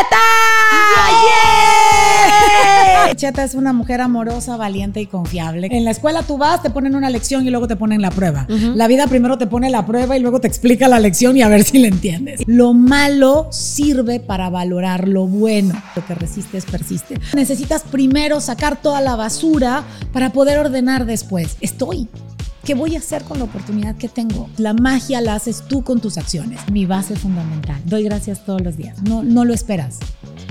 ¡Yeah! Cheta es una mujer amorosa, valiente y confiable. En la escuela tú vas, te ponen una lección y luego te ponen la prueba. La vida primero te pone la prueba y luego te explica la lección y a ver si la entiendes. Lo malo sirve para valorar lo bueno. Lo que resistes persiste. Necesitas primero sacar toda la basura para poder ordenar después. Estoy ¿Qué voy a hacer con la oportunidad que tengo? La magia la haces tú con tus acciones. Mi base fundamental. Doy gracias todos los días. No, no lo esperas.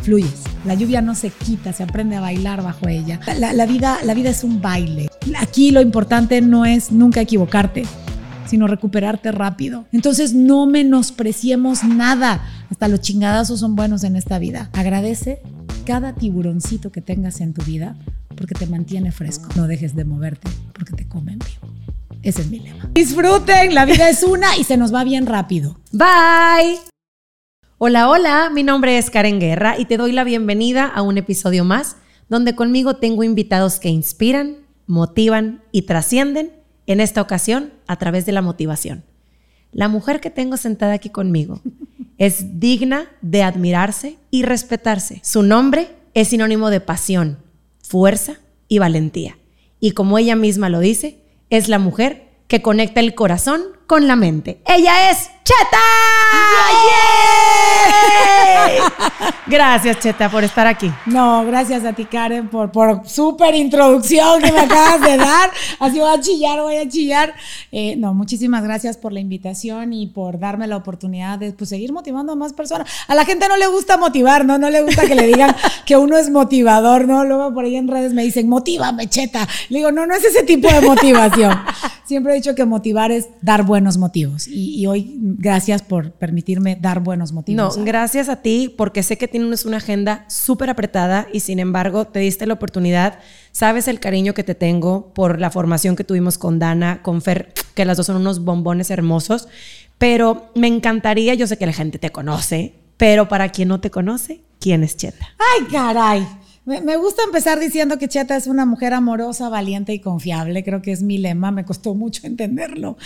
Fluyes. La lluvia no se quita, se aprende a bailar bajo ella. La, la vida, la vida es un baile. Aquí lo importante no es nunca equivocarte sino recuperarte rápido. Entonces no menospreciemos nada. Hasta los chingadazos son buenos en esta vida. Agradece cada tiburoncito que tengas en tu vida porque te mantiene fresco. No dejes de moverte porque te comen vivo. Ese es mi lema. Disfruten, la vida es una y se nos va bien rápido. Bye. Hola, hola, mi nombre es Karen Guerra y te doy la bienvenida a un episodio más donde conmigo tengo invitados que inspiran, motivan y trascienden, en esta ocasión a través de la motivación. La mujer que tengo sentada aquí conmigo es digna de admirarse y respetarse. Su nombre es sinónimo de pasión, fuerza y valentía. Y como ella misma lo dice, es la mujer que conecta el corazón con la mente. Ella es Cheta. Gracias, Cheta, por estar aquí. No, gracias a ti, Karen, por, por súper introducción que me acabas de dar. Así voy a chillar, voy a chillar. Eh, no, muchísimas gracias por la invitación y por darme la oportunidad de pues, seguir motivando a más personas. A la gente no le gusta motivar, ¿no? No le gusta que le digan que uno es motivador, ¿no? Luego por ahí en redes me dicen, motívame, Cheta. Le digo, no, no es ese tipo de motivación. Siempre he dicho que motivar es dar buenos motivos. Y, y hoy, gracias por permitirme dar buenos motivos. No, gracias a ti, porque sé que tienes una agenda súper apretada y sin embargo te diste la oportunidad. Sabes el cariño que te tengo por la formación que tuvimos con Dana, con Fer, que las dos son unos bombones hermosos. Pero me encantaría, yo sé que la gente te conoce, pero para quien no te conoce, ¿quién es Cheta? ¡Ay, caray! Me, gusta empezar diciendo que Cheta es una mujer amorosa, valiente y confiable. Creo que es mi lema. Me costó mucho entenderlo.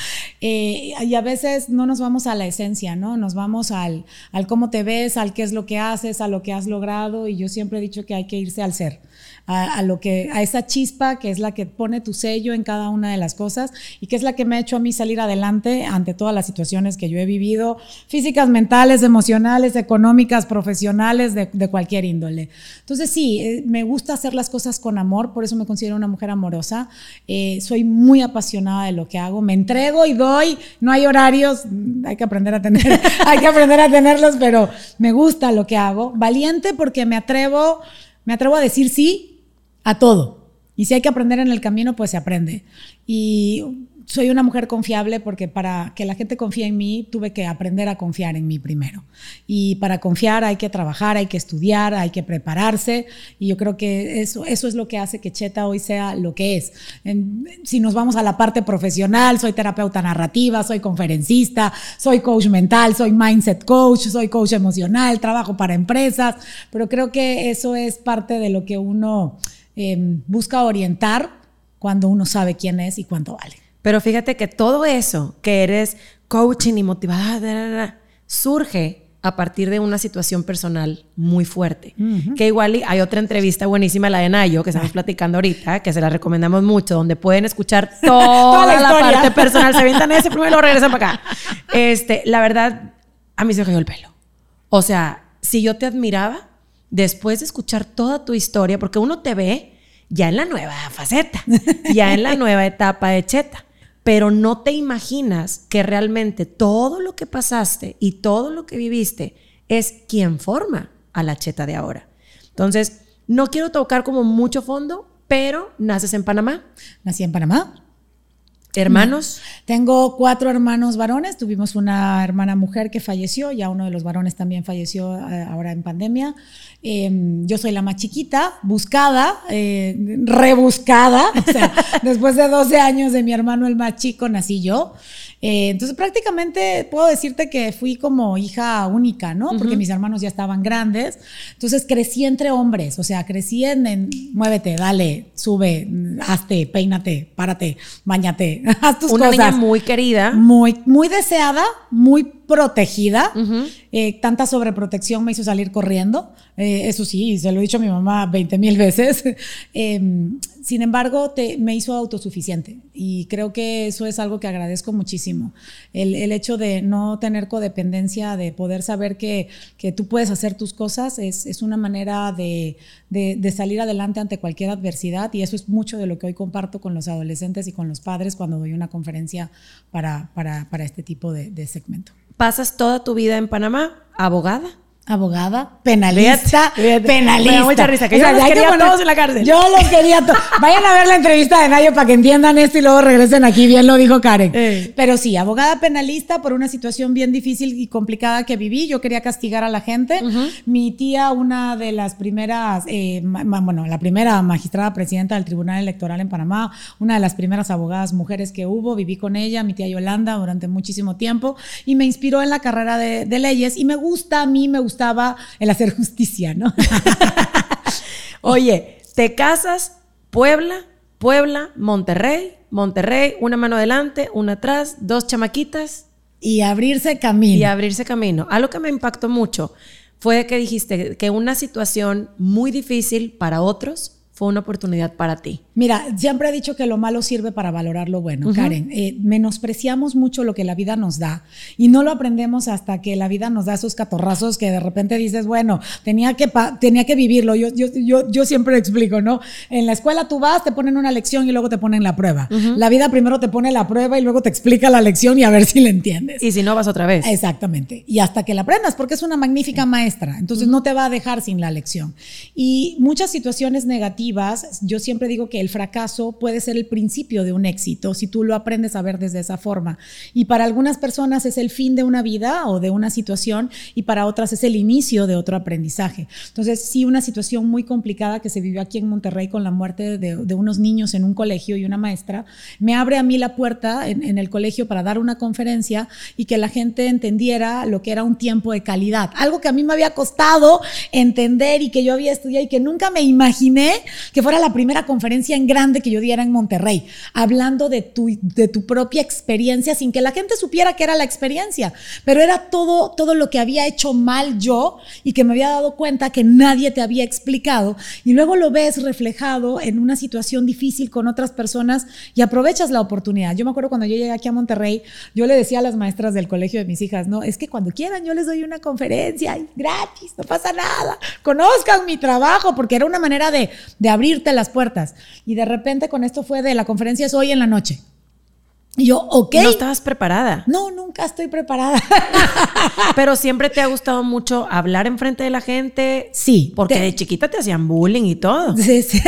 Eh, y a veces no nos vamos a la esencia, ¿no? Nos vamos al, al cómo te ves, al qué es lo que haces, a lo que has logrado. Y yo siempre he dicho que hay que irse al ser. A, lo que a esa chispa que es la que pone tu sello en cada una de las cosas y que es la que me ha hecho a mí salir adelante ante todas las situaciones que yo he vivido, físicas, mentales, emocionales, económicas, profesionales, de, cualquier índole. Entonces sí, eh, me gusta hacer las cosas con amor, por eso me considero una mujer amorosa. Eh, soy muy apasionada de lo que hago, me entrego y doy, no hay horarios, hay que aprender a tener, hay que aprender a tenerlos, pero me gusta lo que hago. Valiente porque me atrevo, me atrevo a decir sí a todo. Y si hay que aprender en el camino, pues se aprende. Y soy una mujer confiable porque para que la gente confíe en mí, tuve que aprender a confiar en mí primero. Y para confiar hay que trabajar, hay que estudiar, hay que prepararse. Y yo creo que eso, eso es lo que hace que Cheta hoy sea lo que es. Si nos vamos a la parte profesional, soy terapeuta narrativa, soy conferencista, soy coach mental, soy mindset coach, soy coach emocional, trabajo para empresas. Pero creo que eso es parte de lo que uno eh, busca orientar cuando uno sabe quién es y cuánto vale. Pero fíjate que todo eso que eres coaching y motivada surge a partir de una situación personal muy fuerte. Uh -huh. Que igual hay otra entrevista buenísima, la de Nayo, que estamos platicando ahorita, que se la recomendamos mucho, donde pueden escuchar toda, toda la, la, parte personal. Se avientan ese primero y regresan para acá. Este, la verdad, a mí se me cayó el pelo. O sea, si yo te admiraba, después de escuchar toda tu historia, porque uno te ve ya en la nueva faceta, ya en la nueva etapa de Cheta pero no te imaginas que realmente todo lo que pasaste y todo lo que viviste es quien forma a la cheta de ahora. Entonces, no quiero tocar como mucho fondo, pero naces en Panamá. Nací en Panamá. ¿Hermanos? Tengo cuatro hermanos varones. Tuvimos una hermana mujer que falleció, ya uno de los varones también falleció eh, ahora en pandemia. Eh, yo soy la más chiquita, buscada, eh, rebuscada. O sea, después de 12 años de mi hermano el más chico, nací yo. Eh, entonces prácticamente puedo decirte que fui como hija única, ¿no? Porque uh -huh. mis hermanos ya estaban grandes. Entonces crecí entre hombres, o sea, crecí en, en muévete, dale, sube, hazte, peínate, párate, bañate, haz tus Una cosas. niña muy querida. Muy, muy deseada, muy protegida. Uh -huh. Eh, tanta sobreprotección me hizo salir corriendo. Eh, eso sí, se lo he dicho a mi mamá 20 mil veces. Em, sin embargo, me hizo autosuficiente y creo que eso es algo que agradezco muchísimo. El, hecho de no tener codependencia, de poder saber que, tú puedes hacer tus cosas, es, una manera de, salir adelante ante cualquier adversidad y eso es mucho de lo que hoy comparto con los adolescentes y con los padres cuando doy una conferencia para, este tipo de segmento. ¿Pasas toda tu vida en Panamá abogada? Abogada, penalista, Fíjate, penalista. Me da mucha risa, que O yo sea, los hay que quería poner- todos en la cárcel. Yo los quería todos. Vayan a ver la entrevista de Nayo para que entiendan esto y luego regresen aquí, bien lo dijo Karen. Eh. Pero sí, abogada penalista por una situación bien difícil y complicada que viví. Yo quería castigar a la gente. Mi tía, una de las primeras, eh, bueno, la primera magistrada presidenta del Tribunal Electoral en Panamá, una de las primeras abogadas mujeres que hubo, viví con ella, mi tía Yolanda, durante muchísimo tiempo y me inspiró en la carrera de, de leyes y me gusta, a mí me gustaba el hacer justicia, ¿no? Oye, te casas, Puebla, Puebla, Monterrey, Monterrey, una mano adelante, una atrás, dos chamaquitas y abrirse camino. y abrirse camino. Algo que me impactó mucho fue que dijiste que una situación muy difícil para otros fue una oportunidad para ti. Mira, siempre he dicho que lo malo sirve para valorar lo bueno, Karen. Eh, menospreciamos mucho lo que la vida nos da y no lo aprendemos hasta que la vida nos da esos catorrazos que de repente dices, bueno, tenía que, tenía que vivirlo. Yo, yo, yo, yo siempre explico, ¿no? En la escuela tú vas, te ponen una lección y luego te ponen la prueba. La vida primero te pone la prueba y luego te explica la lección y a ver si la entiendes. Y si no, vas otra vez. Exactamente. Y hasta que la aprendas, porque es una magnífica maestra. Entonces no te va a dejar sin la lección. Y muchas situaciones negativas, yo siempre digo que el fracaso puede ser el principio de un éxito si tú lo aprendes a ver desde esa forma. Y para algunas personas es el fin de una vida o de una situación y para otras es el inicio de otro aprendizaje. Entonces, sí, una situación muy complicada que se vivió aquí en Monterrey con la muerte de, de unos niños en un colegio y una maestra, me abre a mí la puerta en, en el colegio para dar una conferencia y que la gente entendiera lo que era un tiempo de calidad. Algo que a mí me había costado entender y que yo había estudiado y que nunca me imaginé que fuera la primera conferencia en grande que yo diera en Monterrey, hablando de tu, de tu propia experiencia sin que la gente supiera que era la experiencia, pero era todo, todo lo que había hecho mal yo y que me había dado cuenta que nadie te había explicado y luego lo ves reflejado en una situación difícil con otras personas y aprovechas la oportunidad. Yo me acuerdo cuando yo llegué aquí a Monterrey, yo le decía a las maestras del colegio de mis hijas, no, es que cuando quieran yo les doy una conferencia y gratis, no pasa nada, conozcan mi trabajo, porque era una manera de, de abrirte las puertas. Y de repente con esto fue de la conferencia es hoy en la noche. Y yo, ok. No estabas preparada. No, nunca estoy preparada. Pero siempre te ha gustado mucho hablar enfrente de la gente. Sí. Porque te- de chiquita te hacían bullying y todo. Sí, sí.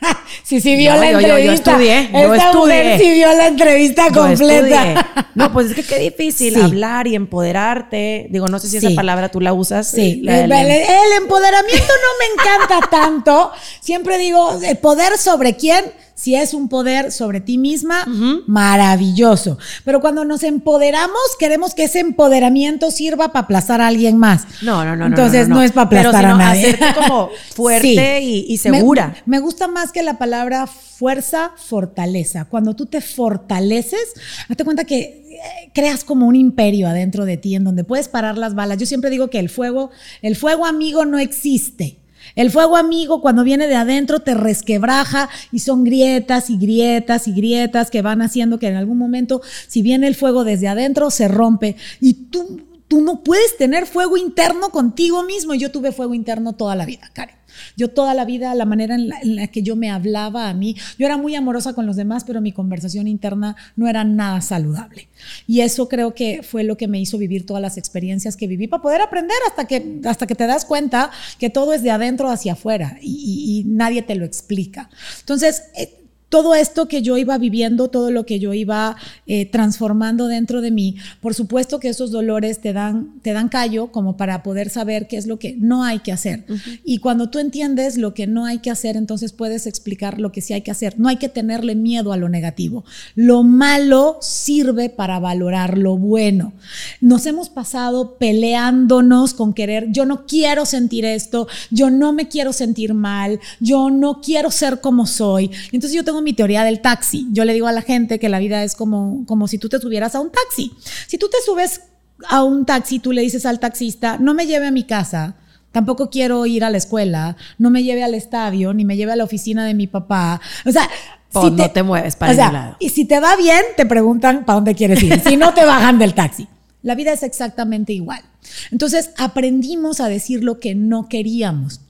Sí, sí vio la yo- yo- yo entrevista. estudié, yo Esta mujer estudié. sí vio la entrevista completa. No, pues es que qué difícil Sí. hablar y empoderarte. Digo, no sé si esa palabra tú la usas. Sí, la el, del- el empoderamiento no me encanta tanto. Siempre digo, el poder sobre quién, si es un poder sobre ti misma, maravilloso. Pero cuando nos empoderamos, queremos que ese empoderamiento sirva para aplazar a alguien más. No, no, no. Entonces no, es para Pero aplastar sino a nadie. hacerte como fuerte y, y segura. Me, me gusta más que la palabra fuerza, fortaleza. Cuando tú te fortaleces, date cuenta que eh, creas como un imperio adentro de ti en donde puedes parar las balas. Yo siempre digo que el fuego, el fuego amigo no existe. El fuego amigo cuando viene de adentro te resquebraja y son grietas y grietas y grietas que van haciendo que en algún momento, si viene el fuego desde adentro, se rompe y tú, tú no puedes tener fuego interno contigo mismo. Yo tuve fuego interno toda la vida, Karen. Yo toda la vida, la manera en la, que yo me hablaba a mí, yo era muy amorosa con los demás, pero mi conversación interna no era nada saludable. Y eso creo que fue lo que me hizo vivir todas las experiencias que viví para poder aprender hasta que, hasta que te das cuenta que todo es de adentro hacia afuera y nadie te lo explica. Entonces, eh, todo esto que yo iba viviendo, todo lo que yo iba eh, transformando dentro de mí, por supuesto que esos dolores te dan, te dan callo como para poder saber qué es lo que no hay que hacer. Uh -huh. Y cuando tú entiendes lo que no hay que hacer, entonces puedes explicar lo que sí hay que hacer. No hay que tenerle miedo a lo negativo. Lo malo sirve para valorar lo bueno. Nos hemos pasado peleándonos con querer, yo no quiero sentir esto, yo no me quiero sentir mal, yo no quiero ser como soy. Entonces yo tengo mi teoría del taxi. Yo le digo a la gente que la vida es como, como si tú te subieras a un taxi. Si tú te subes a un taxi, tú le dices al taxista, no me lleve a mi casa, tampoco quiero ir a la escuela, no me lleve al estadio, ni me lleve a la oficina de mi papá. O sea, si no te mueves para o lado. Y si te va bien, te preguntan para dónde quieres ir. Si no, te bajan del taxi. La vida es exactamente igual. Entonces, aprendimos a decir lo que no queríamos.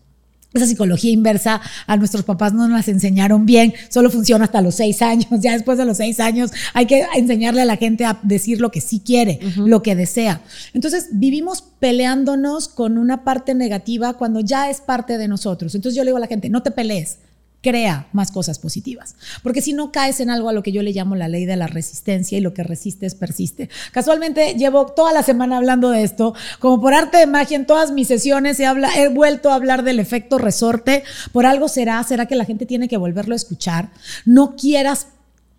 Esa psicología inversa a nuestros papás no nos las enseñaron bien, solo funciona hasta los seis años. Ya después de los seis años hay que enseñarle a la gente a decir lo que sí quiere, lo que desea. Entonces vivimos peleándonos con una parte negativa cuando ya es parte de nosotros. Entonces yo le digo a la gente, no te pelees, crea más cosas positivas. Porque si no caes en algo a lo que yo le llamo la ley de la resistencia y lo que resistes persiste. Casualmente llevo toda la semana hablando de esto, como por arte de magia en todas mis sesiones he, habla, he vuelto a hablar del efecto resorte. Por algo será, será que la gente tiene que volverlo a escuchar. No quieras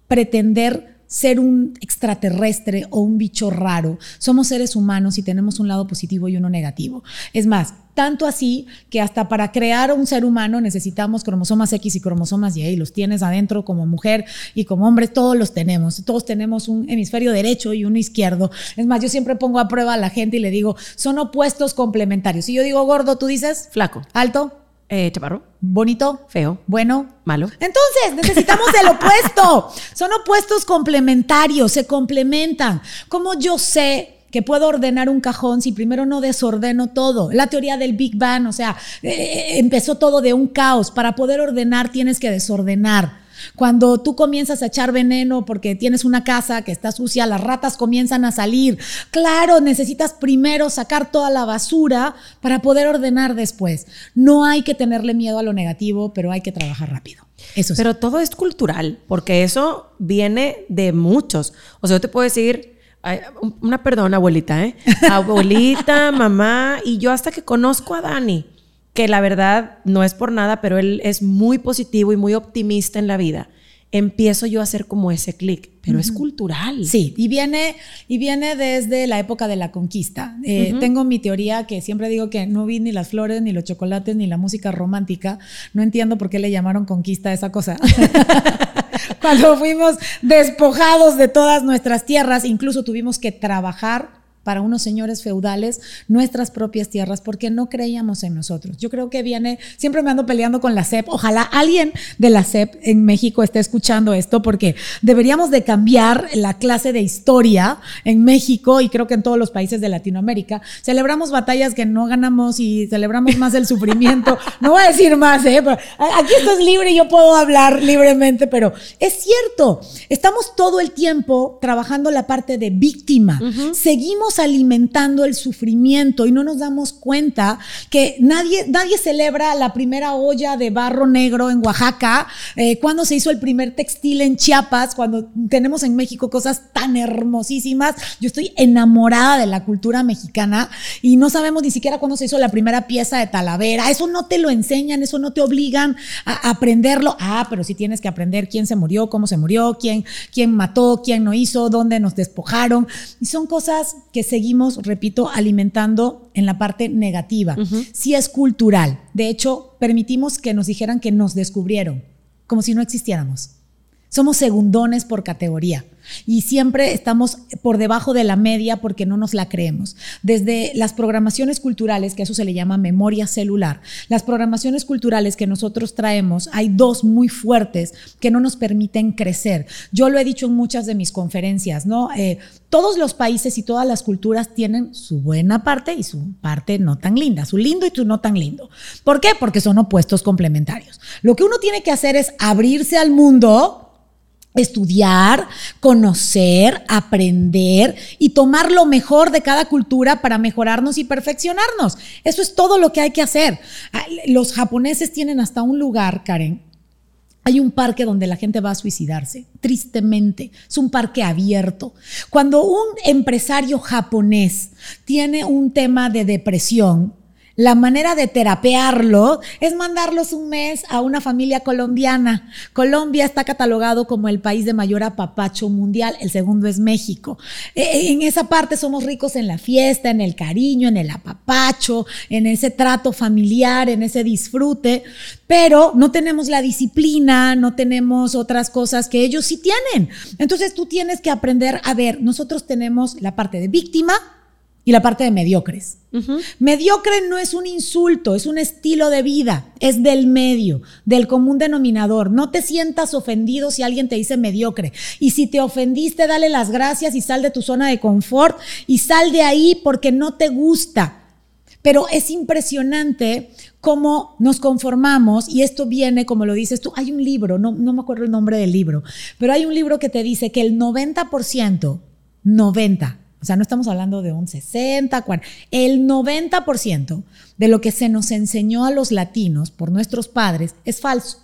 pretender ser un extraterrestre o un bicho raro. Somos seres humanos y tenemos un lado positivo y uno negativo. Es más, tanto así que hasta para crear un ser humano necesitamos cromosomas X y cromosomas Y, y los tienes adentro como mujer y como hombre, todos los tenemos. Todos tenemos un hemisferio derecho y uno izquierdo. Es más, yo siempre pongo a prueba a la gente y le digo, son opuestos complementarios. Si yo digo gordo, tú dices flaco, alto, eh, chaparro. Bonito. Feo. Bueno. Malo. Entonces, necesitamos el opuesto. Son opuestos complementarios, se complementan. Como yo sé que puedo ordenar un cajón si primero no desordeno todo. La teoría del Big Bang, o sea, eh, empezó todo de un caos. Para poder ordenar tienes que desordenar. Cuando tú comienzas a echar veneno porque tienes una casa que está sucia, las ratas comienzan a salir. Claro, necesitas primero sacar toda la basura para poder ordenar después. No hay que tenerle miedo a lo negativo, pero hay que trabajar rápido. Eso Pero todo es cultural, porque eso viene de muchos. O sea, yo te puedo decir, una perdón, abuelita, ¿eh? Abuelita, mamá, y yo hasta que conozco a Dani que la verdad no es por nada, pero él es muy positivo y muy optimista en la vida. Empiezo yo a hacer como ese clic, pero es cultural. Sí, y viene, y viene desde la época de la conquista. Eh, tengo mi teoría que siempre digo que no vi ni las flores, ni los chocolates, ni la música romántica. No entiendo por qué le llamaron conquista a esa cosa. Cuando fuimos despojados de todas nuestras tierras, incluso tuvimos que trabajar para unos señores feudales nuestras propias tierras porque no creíamos en nosotros. Yo creo que viene, siempre me ando peleando con la CEP, ojalá alguien de la CEP en México esté escuchando esto porque deberíamos de cambiar la clase de historia en México y creo que en todos los países de Latinoamérica. Celebramos batallas que no ganamos y celebramos más el sufrimiento. No voy a decir más, ¿eh? aquí esto es libre y yo puedo hablar libremente, pero es cierto, estamos todo el tiempo trabajando la parte de víctima. Seguimos alimentando el sufrimiento y no nos damos cuenta que nadie, nadie celebra la primera olla de barro negro en Oaxaca, eh, cuando se hizo el primer textil en Chiapas, cuando tenemos en México cosas tan hermosísimas. Yo estoy enamorada de la cultura mexicana y no sabemos ni siquiera cuándo se hizo la primera pieza de Talavera. Eso no te lo enseñan, eso no te obligan a aprenderlo. Ah, pero sí tienes que aprender quién se murió, cómo se murió, quién, quién mató, quién no hizo, dónde nos despojaron. Y son cosas que seguimos, repito, alimentando en la parte negativa. Si es cultural. De hecho, permitimos que nos dijeran que nos descubrieron, como si no existiéramos. Somos segundones por categoría y siempre estamos por debajo de la media porque no nos la creemos. Desde las programaciones culturales, que eso se le llama memoria celular, las programaciones culturales que nosotros traemos, hay dos muy fuertes que no nos permiten crecer. Yo lo he dicho en muchas de mis conferencias, ¿no? Eh, todos los países y todas las culturas tienen su buena parte y su parte no tan linda, su lindo y su no tan lindo. ¿Por qué? Porque son opuestos complementarios. Lo que uno tiene que hacer es abrirse al mundo estudiar, conocer, aprender y tomar lo mejor de cada cultura para mejorarnos y perfeccionarnos. Eso es todo lo que hay que hacer. Ah, los japoneses tienen hasta un lugar, Karen. Hay un parque donde la gente va a suicidarse, tristemente. Es un parque abierto. Cuando un empresario japonés tiene un tema de depresión, la manera de terapearlo es mandarlos un mes a una familia colombiana. Colombia está catalogado como el país de mayor apapacho mundial, el segundo es México. E, e, en esa parte somos ricos en la fiesta, en el cariño, en el apapacho, en ese trato familiar, en ese disfrute, pero no tenemos la disciplina, no tenemos otras cosas que ellos sí tienen. Entonces tú tienes que aprender a ver, nosotros tenemos la parte de víctima, y la parte de mediocres. Mediocre no es un insulto, es un estilo de vida, es del medio, del común denominador. No te sientas ofendido si alguien te dice mediocre. Y si te ofendiste, dale las gracias y sal de tu zona de confort y sal de ahí porque no te gusta. Pero es impresionante cómo nos conformamos, y esto viene, como lo dices tú, hay un libro, no, no me acuerdo el nombre del libro, pero hay un libro que te dice que el 90%, 90%, o sea, no estamos hablando de un 60, 40, el 90% de lo que se nos enseñó a los latinos por nuestros padres es falso.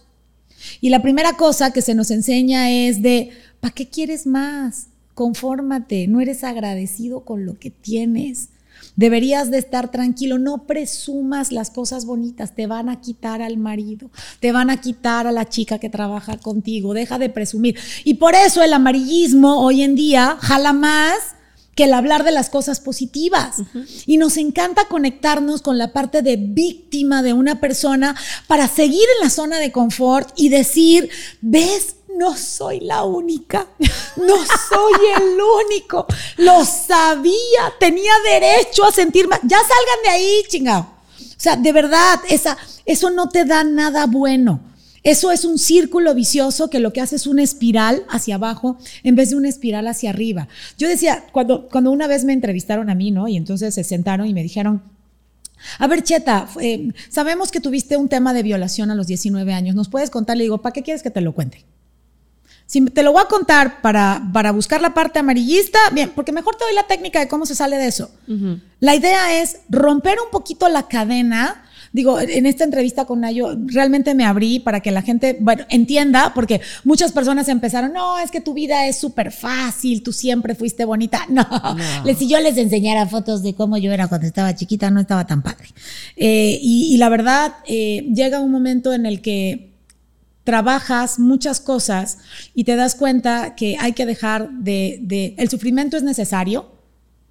Y la primera cosa que se nos enseña es de, ¿para qué quieres más? Confórmate, no eres agradecido con lo que tienes. Deberías de estar tranquilo, no presumas las cosas bonitas, te van a quitar al marido, te van a quitar a la chica que trabaja contigo, deja de presumir. Y por eso el amarillismo hoy en día jala más que el hablar de las cosas positivas. Y nos encanta conectarnos con la parte de víctima de una persona para seguir en la zona de confort y decir, ves, no soy la única, no soy el único, lo sabía, tenía derecho a sentirme, ya salgan de ahí, chingado. O sea, de verdad, esa, eso no te da nada bueno. Eso es un círculo vicioso que lo que hace es una espiral hacia abajo en vez de una espiral hacia arriba. Yo decía, cuando, cuando una vez me entrevistaron a mí, ¿no? Y entonces se sentaron y me dijeron, a ver, Cheta, eh, sabemos que tuviste un tema de violación a los 19 años. ¿Nos puedes contar? Le digo, ¿para qué quieres que te lo cuente? Si te lo voy a contar para, para buscar la parte amarillista, bien, porque mejor te doy la técnica de cómo se sale de eso. La idea es romper un poquito la cadena digo, en esta entrevista con Nayo, realmente me abrí para que la gente, bueno, entienda, porque muchas personas empezaron, no, es que tu vida es súper fácil, tú siempre fuiste bonita. No, si yo les enseñara fotos de cómo yo era cuando estaba chiquita, no estaba tan padre. Eh, y, la verdad, eh, llega un momento en el que trabajas muchas cosas y te das cuenta que hay que dejar de, de, el sufrimiento es necesario,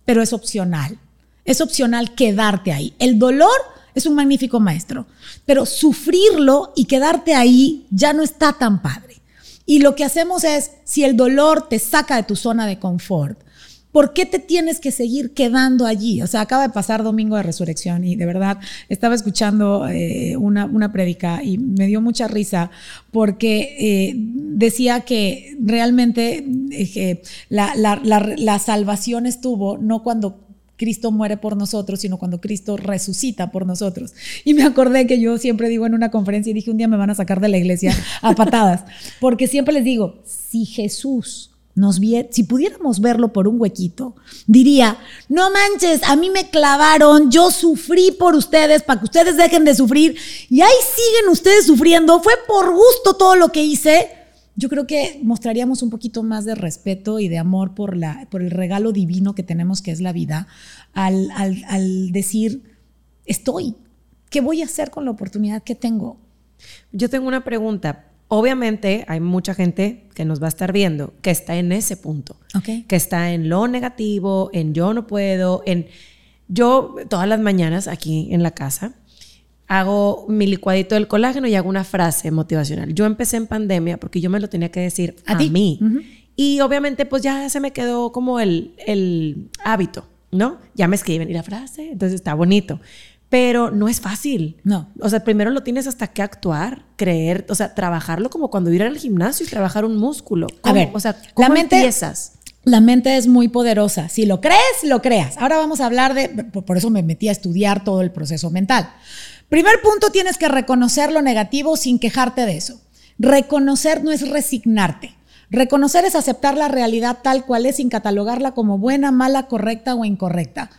pero es opcional. Es opcional quedarte ahí. El dolor es un magnífico maestro, pero sufrirlo y quedarte ahí ya no está tan padre. Y lo que hacemos es, si el dolor te saca de tu zona de confort, ¿por qué te tienes que seguir quedando allí? O sea, acaba de pasar Domingo de Resurrección y de verdad estaba escuchando eh, una, una predica y me dio mucha risa porque eh, decía que realmente eh, la, la, la salvación estuvo no cuando Cristo muere por nosotros, sino cuando Cristo resucita por nosotros. Y me acordé que yo siempre digo en una conferencia y dije, un día me van a sacar de la iglesia a patadas, porque siempre les digo, si Jesús nos viera, si pudiéramos verlo por un huequito, diría, no manches, a mí me clavaron, yo sufrí por ustedes para que ustedes dejen de sufrir y ahí siguen ustedes sufriendo, fue por gusto todo lo que hice yo creo que mostraríamos un poquito más de respeto y de amor por, la, por el regalo divino que tenemos, que es la vida, al, al, decir, estoy, ¿qué voy a hacer con la oportunidad que tengo? Yo tengo una pregunta. Obviamente hay mucha gente que nos va a estar viendo que está en ese punto, que está en lo negativo, en yo no puedo, en yo todas las mañanas aquí en la casa hago mi licuadito del colágeno y hago una frase motivacional. Yo empecé en pandemia porque yo me lo tenía que decir a, mí. Y obviamente pues ya se me quedó como el, el hábito, ¿no? Ya me escriben y la frase, entonces está bonito. Pero no es fácil. No. O sea, primero lo tienes hasta que actuar, creer, o sea, trabajarlo como cuando ir al gimnasio y trabajar un músculo. A ver, o sea, ¿cómo la mente, empiezas? La mente es muy poderosa. Si lo crees, lo creas. Ahora vamos a hablar de, por eso me metí a estudiar todo el proceso mental. Primer punto, tienes que reconocer lo negativo sin quejarte de eso. Reconocer no es resignarte. Reconocer es aceptar la realidad tal cual es sin catalogarla como buena, mala, correcta o incorrecta.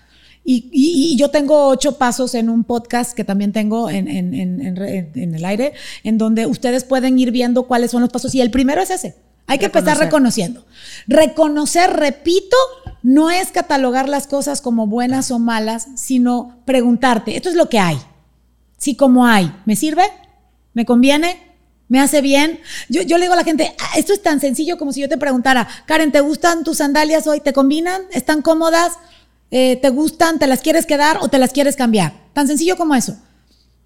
Y, yo tengo ocho pasos en un podcast que también tengo en, en, el aire, en donde ustedes pueden ir viendo cuáles son los pasos. Y el primero es ese. Hay que empezar reconociendo. Reconocer, repito, no es catalogar las cosas como buenas o malas, sino preguntarte, esto es lo que hay sí como hay. ¿Me sirve? ¿Me conviene? ¿Me hace bien? Yo, yo le digo a la gente, ah, esto es tan sencillo como si yo te preguntara, Karen, ¿te gustan tus sandalias hoy? ¿Te combinan? ¿Están cómodas? Eh, ¿Te gustan? ¿Te las quieres quedar o te las quieres cambiar? Tan sencillo como eso.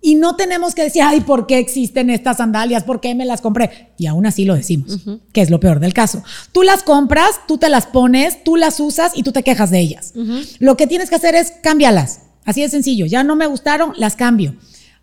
Y no tenemos que decir, ay, ¿por qué existen estas sandalias? ¿Por qué me las compré? Y aún así lo decimos, que es lo peor del caso. Tú las compras, tú te las pones, tú las usas y tú te quejas de ellas. Lo que tienes que hacer es cámbialas. Así de sencillo. Ya no me gustaron, las cambio.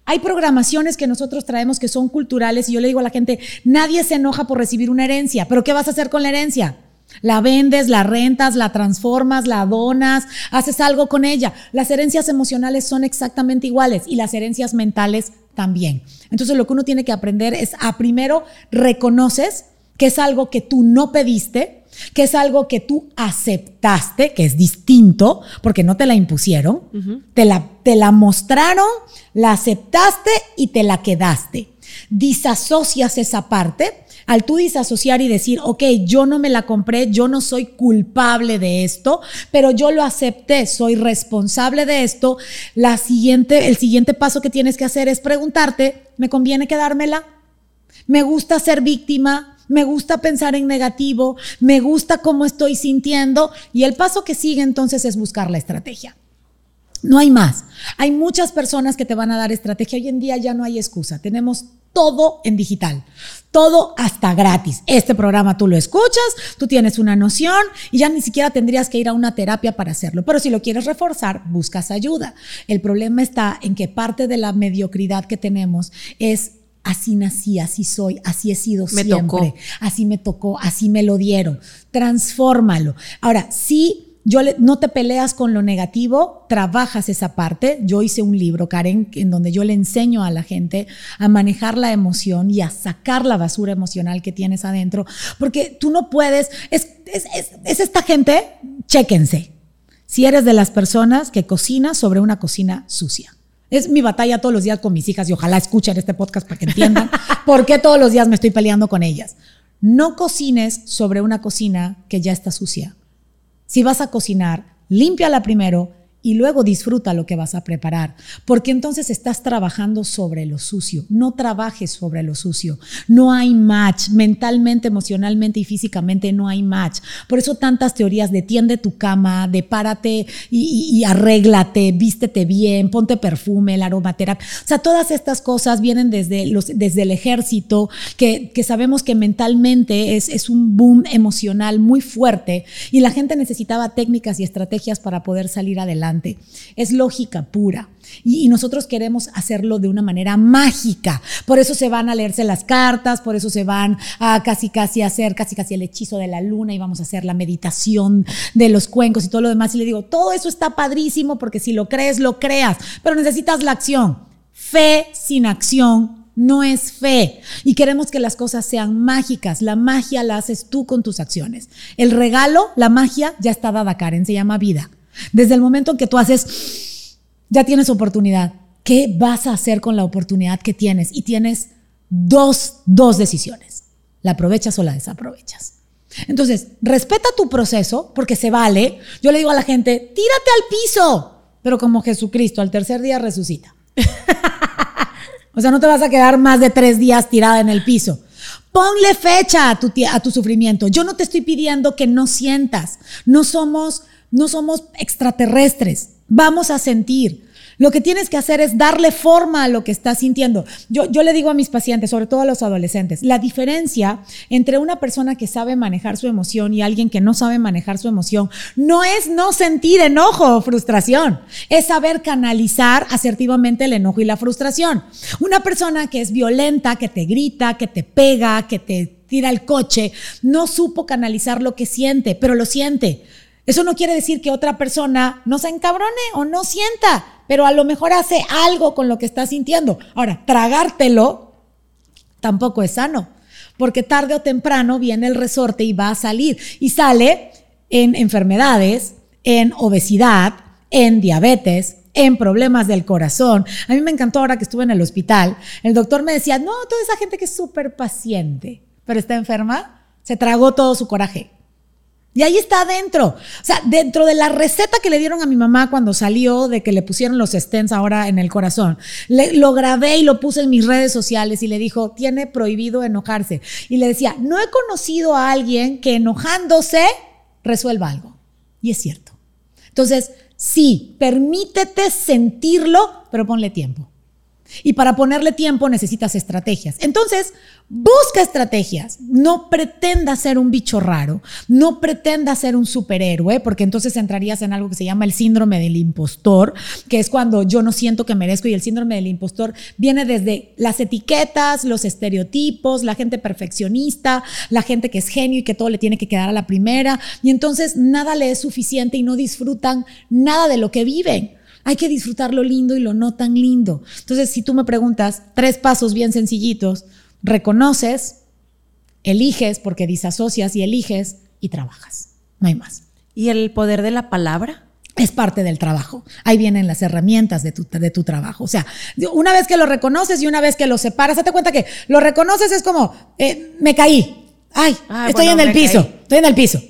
Hay programaciones que nosotros traemos que son culturales y yo le digo a la gente, nadie se enoja por recibir una herencia, pero ¿qué vas a hacer con la herencia? La vendes, la rentas, la transformas, la donas, haces algo con ella. Las herencias emocionales son exactamente iguales y las herencias mentales también. Entonces lo que uno tiene que aprender es a primero reconoces que es algo que tú no pediste, que es algo que tú aceptaste, que es distinto, porque no te la impusieron, te, la, te la mostraron, la aceptaste y te la quedaste. Disasocias esa parte al tú disasociar y decir, ok, yo no me la compré, yo no soy culpable de esto, pero yo lo acepté, soy responsable de esto, la siguiente, el siguiente paso que tienes que hacer es preguntarte, ¿me conviene quedármela? ¿Me gusta ser víctima? Me gusta pensar en negativo, me gusta cómo estoy sintiendo y el paso que sigue entonces es buscar la estrategia. No hay más. Hay muchas personas que te van a dar estrategia. Hoy en día ya no hay excusa. Tenemos todo en digital. Todo hasta gratis. Este programa tú lo escuchas, tú tienes una noción y ya ni siquiera tendrías que ir a una terapia para hacerlo. Pero si lo quieres reforzar, buscas ayuda. El problema está en que parte de la mediocridad que tenemos es así nací, así soy, así he sido me siempre, tocó. así me tocó, así me lo dieron. Transfórmalo. Ahora, sí yo no te peleas con lo negativo, trabajas esa parte. Yo hice un libro, Karen, en donde yo le enseño a la gente a manejar la emoción y a sacar la basura emocional que tienes adentro, porque tú no puedes, es, es esta gente, chéquense, si eres de las personas que cocina sobre una cocina sucia. Es mi batalla todos los días con mis hijas y ojalá escuchen este podcast para que entiendan por qué todos los días me estoy peleando con ellas. No cocines sobre una cocina que ya está sucia. Si vas a cocinar, límpiala primero y luego disfruta lo que vas a preparar, porque entonces estás trabajando sobre lo sucio, no trabajes sobre lo sucio, no hay match, mentalmente, emocionalmente y físicamente no hay match. Por eso tantas teorías de tiende tu cama, de párate y, y, arréglate, vístete bien, ponte perfume, la aromaterapia, o sea, todas estas cosas vienen desde, los, desde el ejército, que, que sabemos que mentalmente es, es un boom emocional muy fuerte y la gente necesitaba técnicas y estrategias para poder salir adelante. Es lógica pura. Y, nosotros queremos hacerlo de una manera mágica. Por eso se van a leerse las cartas, por eso se van a casi casi hacer casi casi el hechizo de la luna y vamos a hacer la meditación de los cuencos y todo lo demás. Y le digo, todo eso está padrísimo porque si lo crees, lo creas, pero necesitas la acción. Fe sin acción no es fe. Y queremos que las cosas sean mágicas. La magia la haces tú con tus acciones. El regalo, la magia, ya está dada, Karen, se llama vida. Desde el momento en que tú haces, ya tienes oportunidad. ¿Qué vas a hacer con la oportunidad que tienes? Y tienes dos, dos decisiones. ¿La aprovechas o la desaprovechas? Entonces, respeta tu proceso porque se vale. Yo le digo a la gente, tírate al piso, pero como Jesucristo, al tercer día resucita. o sea, no te vas a quedar más de tres días tirada en el piso. Ponle fecha a tu, a tu sufrimiento. Yo no te estoy pidiendo que no sientas. No somos no somos extraterrestres. Vamos a sentir. Lo que tienes que hacer es darle forma a lo que estás sintiendo. Yo, yo, le digo a mis pacientes, sobre todo a los adolescentes, la diferencia entre una persona que sabe manejar su emoción y alguien que no sabe manejar su emoción no es no sentir enojo o frustración, es saber canalizar asertivamente el enojo y la frustración. Una persona que es violenta, que te grita, que te pega, que te tira el coche, no supo canalizar lo que siente, pero lo siente eso no quiere decir que otra persona no se encabrone o no sienta, pero a lo mejor hace algo con lo que está sintiendo. Ahora, tragártelo tampoco es sano, porque tarde o temprano viene el resorte y va a salir. Y sale en enfermedades, en obesidad, en diabetes, en problemas del corazón. A mí me encantó ahora que estuve en el hospital. El doctor me decía, no, toda esa gente que es súper paciente, pero está enferma, se tragó todo su coraje. Y ahí está adentro. O sea, dentro de la receta que le dieron a mi mamá cuando salió de que le pusieron los stents ahora en el corazón, lo grabé y lo puse en mis redes sociales y le dijo, tiene prohibido enojarse. Y le decía, no he conocido a alguien que enojándose resuelva algo. Y es cierto. Entonces, sí, permítete sentirlo, pero ponle tiempo. Y para ponerle tiempo necesitas estrategias. Entonces, busca estrategias. No pretenda ser un bicho raro. No pretenda ser un superhéroe, porque entonces entrarías en algo que se llama el síndrome del impostor, que es cuando yo no siento que merezco. Y el síndrome del impostor viene desde las etiquetas, los estereotipos, la gente perfeccionista, la gente que es genio y que todo le tiene que quedar a la primera. Y entonces nada le es suficiente y no disfrutan nada de lo que viven. Hay que disfrutar lo lindo y lo no tan lindo. Entonces, si tú me preguntas, tres pasos bien sencillitos, reconoces, eliges porque disasocias y eliges y trabajas. No hay más. ¿Y el poder de la palabra? es parte del trabajo. Ahí vienen las herramientas de tu, de tu, trabajo. O sea, una vez que lo reconoces y una vez que lo separas, date cuenta que lo reconoces es como, eh, me caí. Ay, ah, estoy en el piso, estoy en el piso.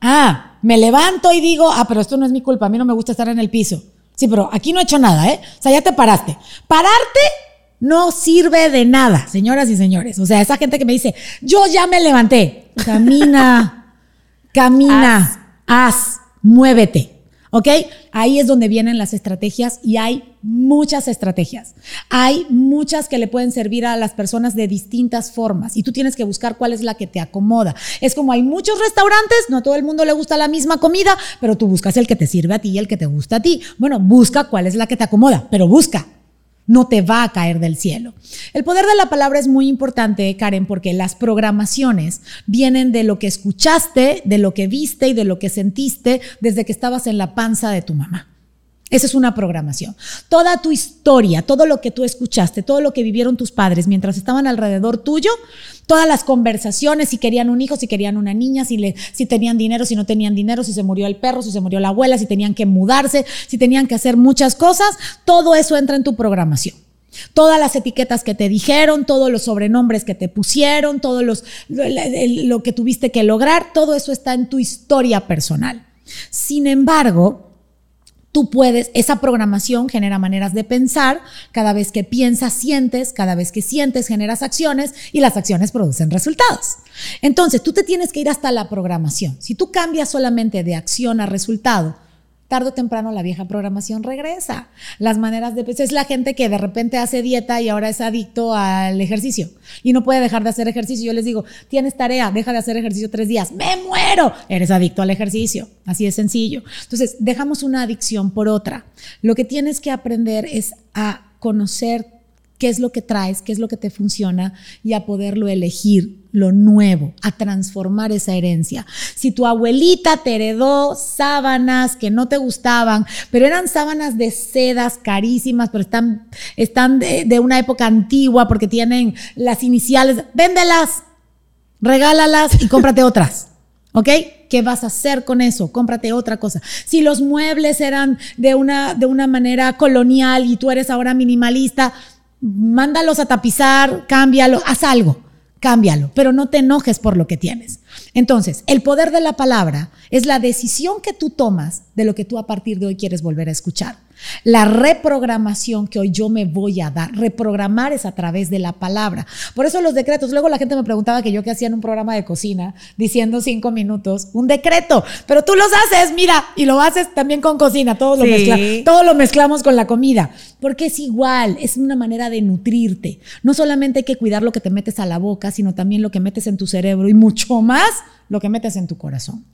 Ah, me levanto y digo, ah, pero esto no es mi culpa, a mí no me gusta estar en el piso. Sí, pero aquí no he hecho nada, ¿eh? O sea, ya te paraste. Pararte no sirve de nada, señoras y señores. O sea, esa gente que me dice, yo ya me levanté. Camina, camina, haz, muévete. ¿Ok? Ahí es donde vienen las estrategias y hay muchas estrategias. Hay muchas que le pueden servir a las personas de distintas formas y tú tienes que buscar cuál es la que te acomoda. Es como hay muchos restaurantes, no a todo el mundo le gusta la misma comida, pero tú buscas el que te sirve a ti y el que te gusta a ti. Bueno, busca cuál es la que te acomoda, pero busca no te va a caer del cielo. El poder de la palabra es muy importante, Karen, porque las programaciones vienen de lo que escuchaste, de lo que viste y de lo que sentiste desde que estabas en la panza de tu mamá. Esa es una programación. Toda tu historia, todo lo que tú escuchaste, todo lo que vivieron tus padres mientras estaban alrededor tuyo, todas las conversaciones, si querían un hijo, si querían una niña, si, tenían dinero, si no tenían dinero, si se murió el perro, si se murió la abuela, si tenían que mudarse, si tenían que hacer muchas cosas, todo eso entra en tu programación. Todas las etiquetas que te dijeron, todos los sobrenombres que te pusieron, todo los, lo que tuviste que lograr, todo eso está en tu historia personal. Sin embargo, Tú puedes, esa programación genera maneras de pensar, cada vez que piensas, sientes, cada vez que sientes, generas acciones y las acciones producen resultados. Entonces, tú te tienes que ir hasta la programación. Si tú cambias solamente de acción a resultado, tarde o temprano la vieja programación regresa. Las maneras de... Pues, es la gente que de repente hace dieta y ahora es adicto al ejercicio y no puede dejar de hacer ejercicio. Yo les digo, tienes tarea, deja de hacer ejercicio tres días. Me muero. Eres adicto al ejercicio. Así de sencillo. Entonces, dejamos una adicción por otra. Lo que tienes que aprender es a conocer qué es lo que traes, qué es lo que te funciona y a poderlo elegir, lo nuevo, a transformar esa herencia. Si tu abuelita te heredó sábanas que no te gustaban, pero eran sábanas de sedas carísimas, pero están, están de, de una época antigua porque tienen las iniciales, véndelas, regálalas y cómprate otras. ¿Ok? ¿Qué vas a hacer con eso? Cómprate otra cosa. Si los muebles eran de una, de una manera colonial y tú eres ahora minimalista, mándalos a tapizar, cámbialo, haz algo, cámbialo, pero no te enojes por lo que tienes. Entonces, el poder de la palabra es la decisión que tú tomas de lo que tú a partir de hoy quieres volver a escuchar. La reprogramación que hoy yo me voy a dar, reprogramar es a través de la palabra. Por eso los decretos, luego la gente me preguntaba que yo que hacía en un programa de cocina, diciendo cinco minutos, un decreto, pero tú los haces, mira, y lo haces también con cocina, todo lo, todo lo mezclamos con la comida, porque es igual, es una manera de nutrirte. No solamente hay que cuidar lo que te metes a la boca, sino también lo que metes en tu cerebro y mucho más lo que metes en tu corazón.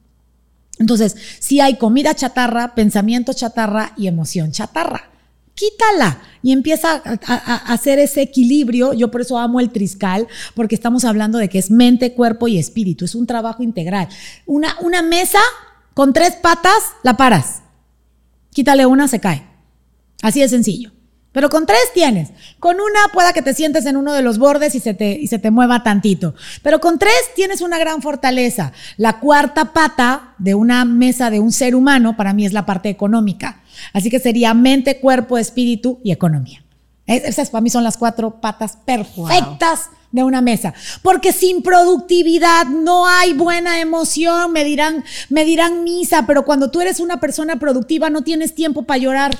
Entonces, si hay comida chatarra, pensamiento chatarra y emoción chatarra, quítala y empieza a, hacer ese equilibrio. Yo por eso amo el triscal, porque estamos hablando de que es mente, cuerpo y espíritu. Es un trabajo integral. Una, una mesa con tres patas, la paras. Quítale una, se cae. Así de sencillo. Pero con tres tienes. Con una pueda que te sientes en uno de los bordes y se, te, y se te mueva tantito. Pero con tres tienes una gran fortaleza. La cuarta pata de una mesa de un ser humano para mí es la parte económica. Así que sería mente, cuerpo, espíritu y economía. Esas para mí son las cuatro patas perfectas de una mesa. Porque sin productividad no hay buena emoción. Me dirán, me dirán misa, pero cuando tú eres una persona productiva no tienes tiempo para llorar.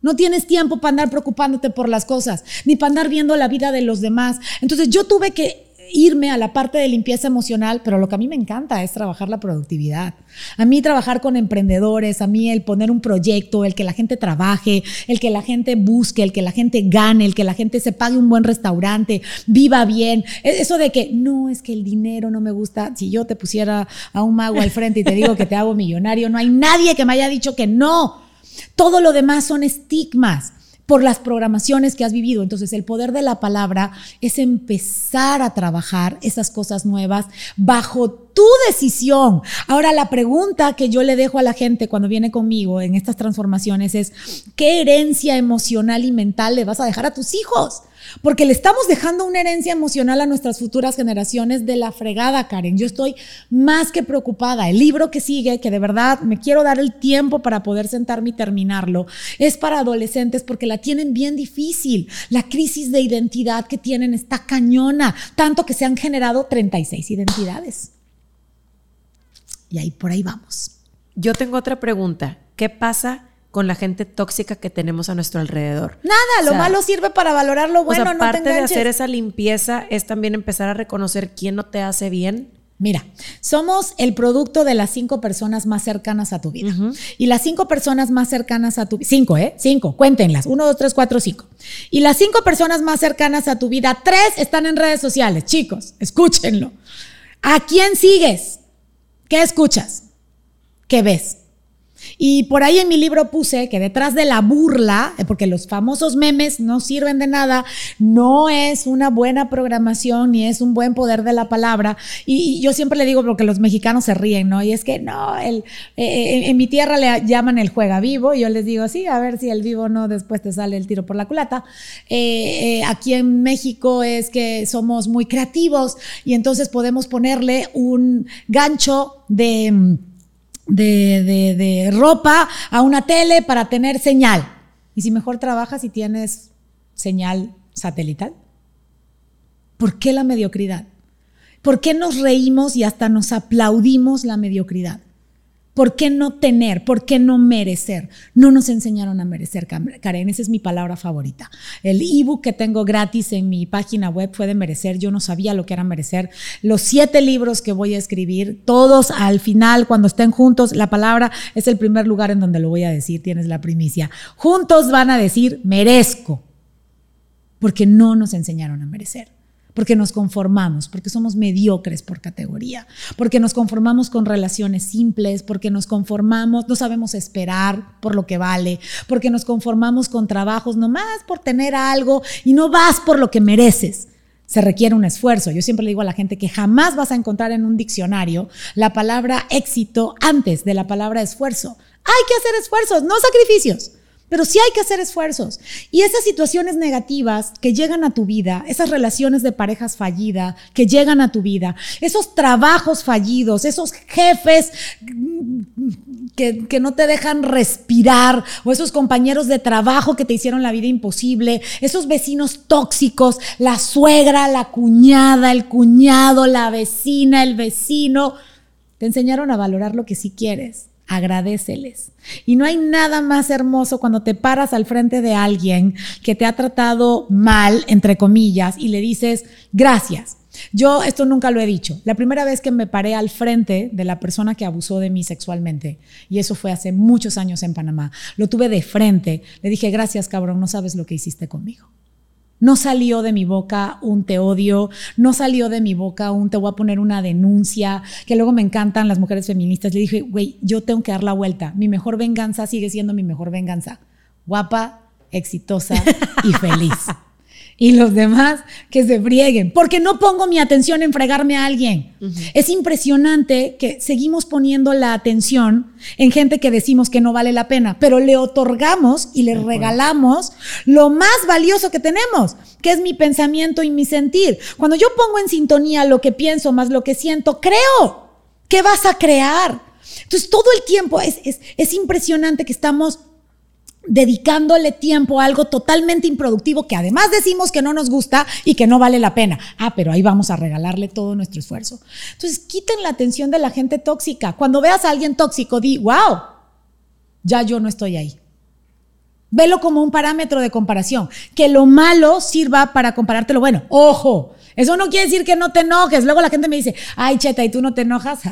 No tienes tiempo para andar preocupándote por las cosas, ni para andar viendo la vida de los demás. Entonces yo tuve que irme a la parte de limpieza emocional, pero lo que a mí me encanta es trabajar la productividad. A mí trabajar con emprendedores, a mí el poner un proyecto, el que la gente trabaje, el que la gente busque, el que la gente gane, el que la gente se pague un buen restaurante, viva bien. E, eso de que no es que el dinero no me gusta. Si yo te pusiera a un mago al frente y te digo que te hago millonario, no hay nadie que me haya dicho que no. Todo lo demás son estigmas por las programaciones que has vivido. Entonces, el poder de la palabra es empezar a trabajar esas cosas nuevas bajo tu decisión. Ahora, la pregunta que yo le dejo a la gente cuando viene conmigo en estas transformaciones es, ¿qué herencia emocional y mental le vas a dejar a tus hijos? Porque le estamos dejando una herencia emocional a nuestras futuras generaciones de la fregada, Karen. Yo estoy más que preocupada. El libro que sigue, que de verdad me quiero dar el tiempo para poder sentarme y terminarlo, es para adolescentes porque la tienen bien difícil. La crisis de identidad que tienen está cañona, tanto que se han generado 36 identidades. Y ahí por ahí vamos. Yo tengo otra pregunta. ¿Qué pasa con la gente tóxica que tenemos a nuestro alrededor. Nada, lo malo sirve para valorar lo bueno. O sea, aparte de hacer esa limpieza es también empezar a reconocer quién no te hace bien. Mira, somos el producto de las cinco personas más cercanas a tu vida. Y las cinco personas más cercanas a tu vida, cinco, ¿eh? Cinco, cuéntenlas. Uno, dos, tres, cuatro, cinco. Y las cinco personas más cercanas a tu vida, tres están en redes sociales. Chicos, escúchenlo. ¿A quién sigues? ¿Qué escuchas? ¿Qué ves? Y por ahí en mi libro puse que detrás de la burla, eh, porque los famosos memes no sirven de nada, no es una buena programación ni es un buen poder de la palabra. Y, yo siempre le digo porque los mexicanos se ríen, ¿no? Y es que no, el, eh, eh, en mi tierra le llaman el juega vivo. Y yo les digo, sí, a ver si el vivo no, después te sale el tiro por la culata. aquí en México es que somos muy creativos y entonces podemos ponerle un gancho de mm, de, de, ropa a una tele para tener señal. Y si mejor trabajas y tienes señal satelital. ¿Por qué la mediocridad? ¿Por qué nos reímos y hasta nos aplaudimos la mediocridad? ¿Por qué no tener? ¿Por qué no merecer? No nos enseñaron a merecer, Karen. Esa es mi palabra favorita. El ebook que tengo gratis en mi página web fue de merecer. Yo no sabía lo que era merecer. Los siete libros que voy a escribir, todos al final, cuando estén juntos, la palabra es el primer lugar en donde lo voy a decir. Tienes la primicia. Juntos van a decir merezco. Porque no nos enseñaron a merecer porque nos conformamos, porque somos mediocres por categoría, porque nos conformamos con relaciones simples, porque nos conformamos, no sabemos esperar por lo que vale, porque nos conformamos con trabajos nomás por tener algo y no vas por lo que mereces se requiere un esfuerzo. Yo siempre le digo a la gente que jamás vas a encontrar en un diccionario la palabra éxito antes de la palabra esfuerzo. Hay que hacer esfuerzos, no sacrificios. Pero sí hay que hacer esfuerzos. Y esas situaciones negativas que llegan a tu vida, esas relaciones de parejas fallidas que llegan a tu vida, esos trabajos fallidos, esos jefes que, que, no te dejan respirar, o esos compañeros de trabajo que te hicieron la vida imposible, esos vecinos tóxicos, la suegra, la cuñada, el cuñado, la vecina, el vecino, te enseñaron a valorar lo que sí quieres agradeceles. Y no hay nada más hermoso cuando te paras al frente de alguien que te ha tratado mal, entre comillas, y le dices, gracias. Yo esto nunca lo he dicho. La primera vez que me paré al frente de la persona que abusó de mí sexualmente, y eso fue hace muchos años en Panamá, lo tuve de frente, le dije, gracias cabrón, no sabes lo que hiciste conmigo. No salió de mi boca un te odio, no salió de mi boca un te voy a poner una denuncia, que luego me encantan las mujeres feministas. Le dije, güey, yo tengo que dar la vuelta. Mi mejor venganza sigue siendo mi mejor venganza. Guapa, exitosa y feliz y los demás que se frieguen, porque no pongo mi atención en fregarme a alguien. Es impresionante que seguimos poniendo la atención en gente que decimos que no vale la pena, pero le otorgamos y le regalamos lo más valioso que tenemos, que es mi pensamiento y mi sentir. Cuando yo pongo en sintonía lo que pienso más lo que siento, creo. ¿Qué vas a crear? Entonces, todo el tiempo es, es, es impresionante que estamos dedicándole tiempo a algo totalmente improductivo que además decimos que no nos gusta y que no vale la pena. Ah, pero ahí vamos a regalarle todo nuestro esfuerzo. Entonces, quiten la atención de la gente tóxica. Cuando veas a alguien tóxico, di, wow, ya yo no estoy ahí. Velo como un parámetro de comparación. Que lo malo sirva para compararte lo bueno. Ojo, Eso no quiere decir que no te enojes. Luego la gente me dice, ay, cheta, ¿y tú no te enojas?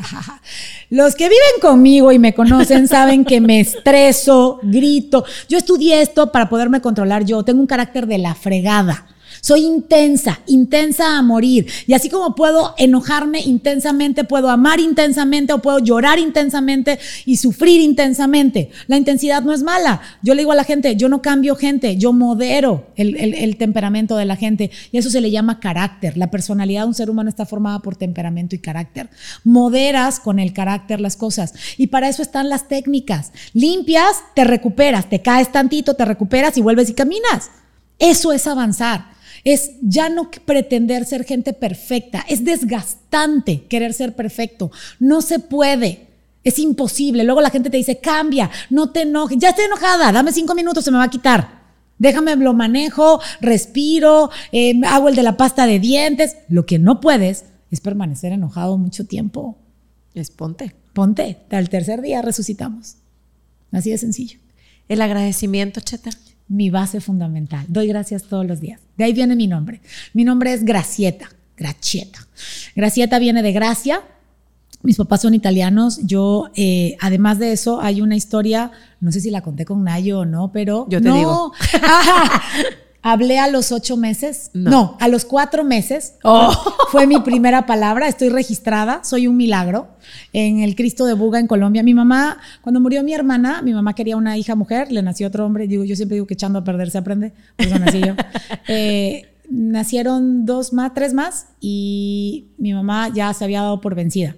Los que viven conmigo y me conocen saben que me estreso, grito. Yo estudié esto para poderme controlar yo. Tengo un carácter de la fregada. Soy intensa, intensa a morir. Y así como puedo enojarme intensamente, puedo amar intensamente o puedo llorar intensamente y sufrir intensamente. La intensidad no es mala. Yo le digo a la gente, yo no cambio gente, yo modero el, temperamento de la gente. Y eso se le llama carácter. La personalidad de un ser humano está formada por temperamento y carácter. Moderas con el carácter las cosas. Y para eso están las técnicas. Limpias, te recuperas, te caes tantito, te recuperas y vuelves y caminas. Eso es avanzar es ya no pretender ser gente perfecta, es desgastante querer ser perfecto, no se puede. Es imposible. Luego la gente te dice, cambia, no te enojes. Ya estoy enojada, dame cinco minutos, se me va a quitar. Déjame, lo manejo, respiro, eh, hago el de la pasta de dientes. Lo que no puedes es permanecer enojado mucho tiempo. Es ponte. Ponte. Al tercer día resucitamos. Así de sencillo. El agradecimiento, Cheta mi base fundamental. Doy gracias todos los días. De ahí viene mi nombre. Mi nombre es Gracieta. Gracieta. Gracieta viene de gracia. Mis papás son italianos. Yo, eh, además de eso, hay una historia, no sé si la conté con Nayo o no, pero. Yo te digo. Hablé a los ocho meses. No, a los cuatro meses. Oh. Fue mi primera palabra. Estoy registrada. Soy un milagro. En el Cristo de Buga, en Colombia. Mi mamá, cuando murió mi hermana, mi mamá quería una hija mujer. Le nació otro hombre. Digo, yo siempre digo que echando a perder se aprende. Por eso nací yo. Eh, nacieron dos más, tres más. Y mi mamá ya se había dado por vencida.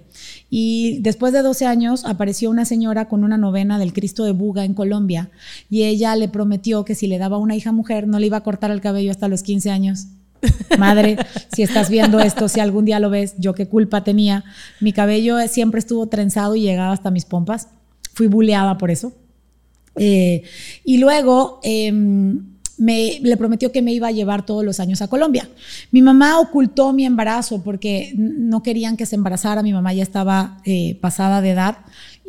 Y después de 12 años apareció una señora con una novena del Cristo de Buga en Colombia y ella le prometió que si le daba una hija mujer no le iba a cortar el cabello hasta los 15 años. Madre, si estás viendo esto, si algún día lo ves, yo qué culpa tenía. Mi cabello siempre estuvo trenzado y llegaba hasta mis pompas. Fui buleada por eso. Eh, y luego... Em, me, le prometió que me iba a llevar todos los años a Colombia. Mi mamá ocultó mi embarazo porque no querían que se embarazara, mi mamá ya estaba eh, pasada de edad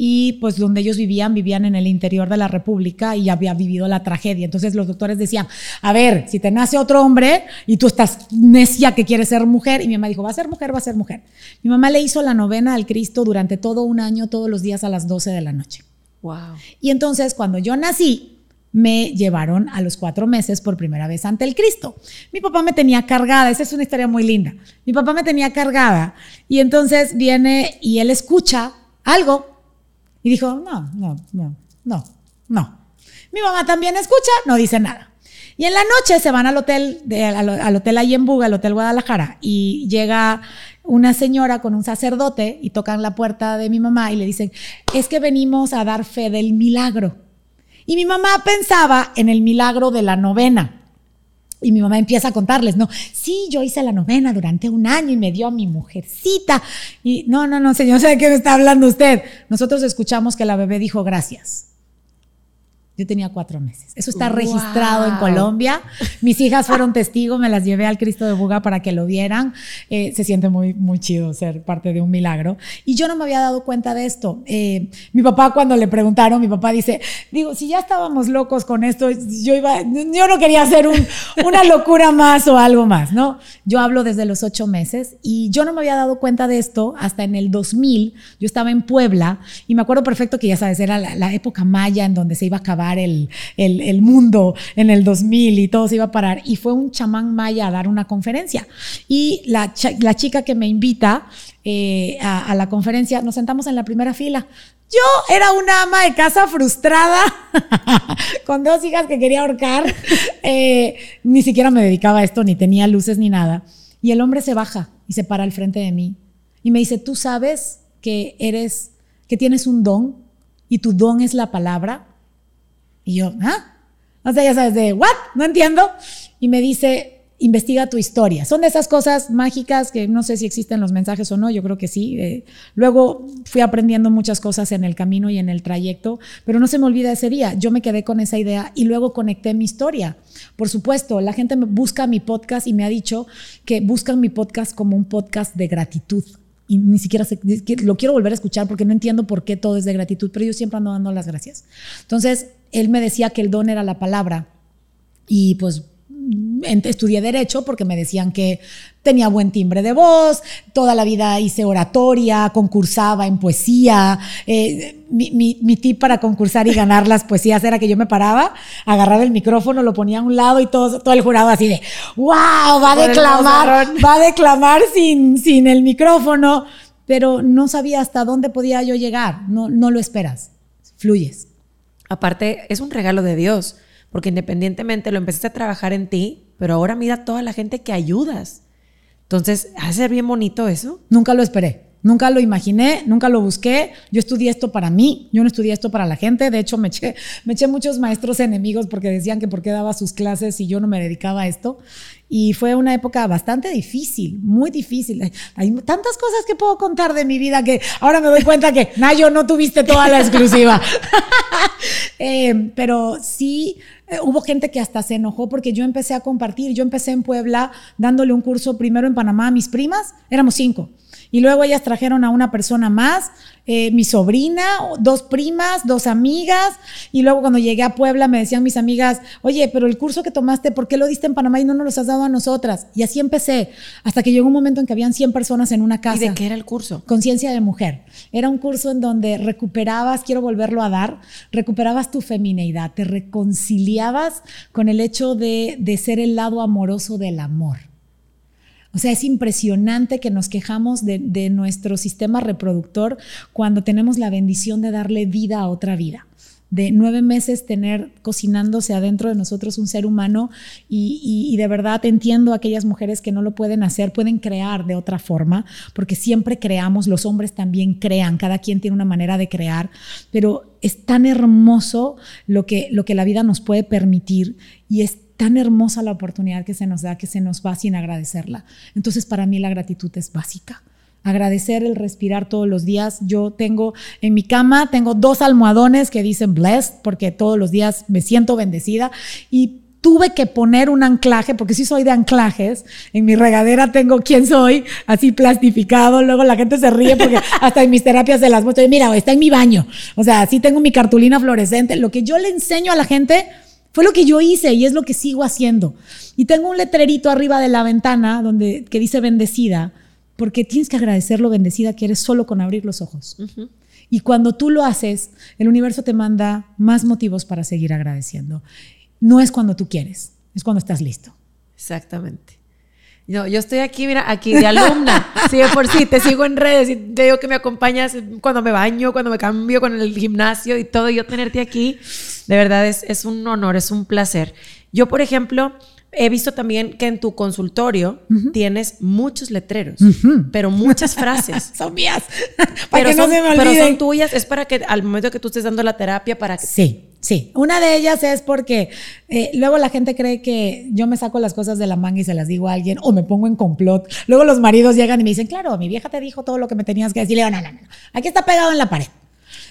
y pues donde ellos vivían, vivían en el interior de la República y había vivido la tragedia. Entonces los doctores decían, a ver, si te nace otro hombre y tú estás necia que quieres ser mujer, y mi mamá dijo, va a ser mujer, va a ser mujer. Mi mamá le hizo la novena al Cristo durante todo un año, todos los días a las 12 de la noche. Wow. Y entonces cuando yo nací, me llevaron a los cuatro meses por primera vez ante el Cristo. Mi papá me tenía cargada, esa es una historia muy linda. Mi papá me tenía cargada y entonces viene y él escucha algo y dijo, no, no, no, no, no. Mi mamá también escucha, no dice nada. Y en la noche se van al hotel, al, hotel ahí en Buga, al hotel Guadalajara, y llega una señora con un sacerdote y tocan la puerta de mi mamá y le dicen, es que venimos a dar fe del milagro. Y mi mamá pensaba en el milagro de la novena. Y mi mamá empieza a contarles, no, sí, yo hice la novena durante un año y me dio a mi mujercita. Y no, no, no, señor, sé de qué me está hablando usted. Nosotros escuchamos que la bebé dijo gracias. Yo tenía cuatro meses. Eso está registrado en Colombia. Mis hijas fueron testigos, me las llevé al Cristo de Buga para que lo vieran. Eh, se siente muy, muy chido ser parte de un milagro. Y yo no me había dado cuenta de esto. Eh, mi papá, cuando le preguntaron, mi papá dice, digo, si ya estábamos locos con esto, yo iba, yo no quería hacer una locura más o algo más, ¿no? Yo hablo desde los ocho meses y yo no me había dado cuenta de esto hasta en el 2000. Yo estaba en Puebla y me acuerdo perfecto que ya sabes, era la, la época maya en donde se iba a acabar el, mundo en el 2000 y todo se iba a parar. Y fue un chamán maya a dar una conferencia. Y la, la chica que me invita eh, a, la conferencia, nos sentamos en la primera fila. Yo era una ama de casa frustrada, con dos hijas que quería ahorcar. Eh, ni siquiera me dedicaba a esto, ni tenía luces ni nada. Y el hombre se baja y se para al frente de mí. Y me dice, tú sabes que eres, que tienes un don y tu don es la palabra. Y yo, ¿ah? O sea, ya sabes, de, ¿what? No entiendo. Y me dice, investiga tu historia. Son de esas cosas mágicas que no sé si existen los mensajes o no, yo creo que sí. Eh, luego fui aprendiendo muchas cosas en el camino y en el trayecto, pero no se me olvida ese día. Yo me quedé con esa idea y luego conecté mi historia. Por supuesto, la gente busca mi podcast y me ha dicho que buscan mi podcast como un podcast de gratitud y ni siquiera sé, lo quiero volver a escuchar porque no entiendo por qué todo es de gratitud, pero yo siempre ando dando las gracias. Entonces, él me decía que el don era la palabra. Y pues estudié derecho porque me decían que tenía buen timbre de voz, toda la vida hice oratoria, concursaba en poesía. Eh, mi, mi, tip para concursar y ganar las poesías era que yo me paraba, agarraba el micrófono, lo ponía a un lado y todo, todo el jurado así de, wow, va a declamar, va a declamar sin, sin el micrófono, pero no sabía hasta dónde podía yo llegar, no, no lo esperas, fluyes. Aparte, es un regalo de Dios, porque independientemente lo empezaste a trabajar en ti, pero ahora mira toda la gente que ayudas. Entonces, ¿hace bien bonito eso? Nunca lo esperé. Nunca lo imaginé, nunca lo busqué. Yo estudié esto para mí, yo no estudié esto para la gente. De hecho, me eché, me eché muchos maestros enemigos porque decían que por qué daba sus clases y yo no me dedicaba a esto. Y fue una época bastante difícil, muy difícil. Hay tantas cosas que puedo contar de mi vida que ahora me doy cuenta que, Nayo, no tuviste toda la exclusiva. Eh, pero sí, eh, hubo gente que hasta se enojó porque yo empecé a compartir. Yo empecé en Puebla dándole un curso primero en Panamá a mis primas, éramos cinco. Y luego ellas trajeron a una persona más, eh, mi sobrina, dos primas, dos amigas. Y luego cuando llegué a Puebla me decían mis amigas, oye, pero el curso que tomaste, ¿por qué lo diste en Panamá y no nos lo has dado a nosotras? Y así empecé, hasta que llegó un momento en que habían 100 personas en una casa. ¿Y de qué era el curso? Conciencia de mujer. Era un curso en donde recuperabas, quiero volverlo a dar, recuperabas tu femineidad, te reconciliabas con el hecho de, de ser el lado amoroso del amor. O sea, es impresionante que nos quejamos de, nuestro sistema reproductor cuando tenemos la bendición de darle vida a otra vida. De nueve meses tener cocinándose adentro de nosotros un ser humano y, de verdad entiendo a aquellas mujeres que no lo pueden hacer, pueden crear de otra forma, porque siempre creamos, los hombres también crean, cada quien tiene una manera de crear, pero es tan hermoso lo que, lo que la vida nos puede permitir y es tan hermosa la oportunidad que se nos da que se nos va sin agradecerla. Entonces para mí la gratitud es básica. Agradecer el respirar todos los días. Yo tengo en mi cama, tengo dos almohadones que dicen blessed porque todos los días me siento bendecida y tuve que poner un anclaje, porque sí soy de anclajes. En mi regadera tengo quién soy, así plastificado. Luego la gente se ríe porque hasta en mis terapias de las muestro. Mira, está en mi baño. O sea, así tengo mi cartulina fluorescente. Lo que yo le enseño a la gente fue lo que yo hice y es lo que sigo haciendo. Y tengo un letrerito arriba de la ventana donde, que dice bendecida, porque tienes que agradecer lo bendecida que eres solo con abrir los ojos. Y cuando tú lo haces, el universo te manda más motivos para seguir agradeciendo. No es cuando tú quieres, es cuando estás listo. Exactamente. No, yo estoy aquí, mira, aquí de alumna. Sí, por sí, te sigo en redes y te digo que me acompañas cuando me baño, cuando me cambio con el gimnasio y todo. Y yo tenerte aquí, de verdad es, es un honor, es un placer. Yo, por ejemplo, he visto también que en tu consultorio tienes muchos letreros, pero muchas frases. son mías. pero, no se me pero son tuyas. Es para que al momento que tú estés dando la terapia, para que. Sí. Sí, una de ellas es porque eh, luego la gente cree que yo me saco las cosas de la manga y se las digo a alguien o me pongo en complot. Luego los maridos llegan y me dicen, claro, mi vieja te dijo todo lo que me tenías que decir. Le digo, no, no, no, aquí está pegado en la pared.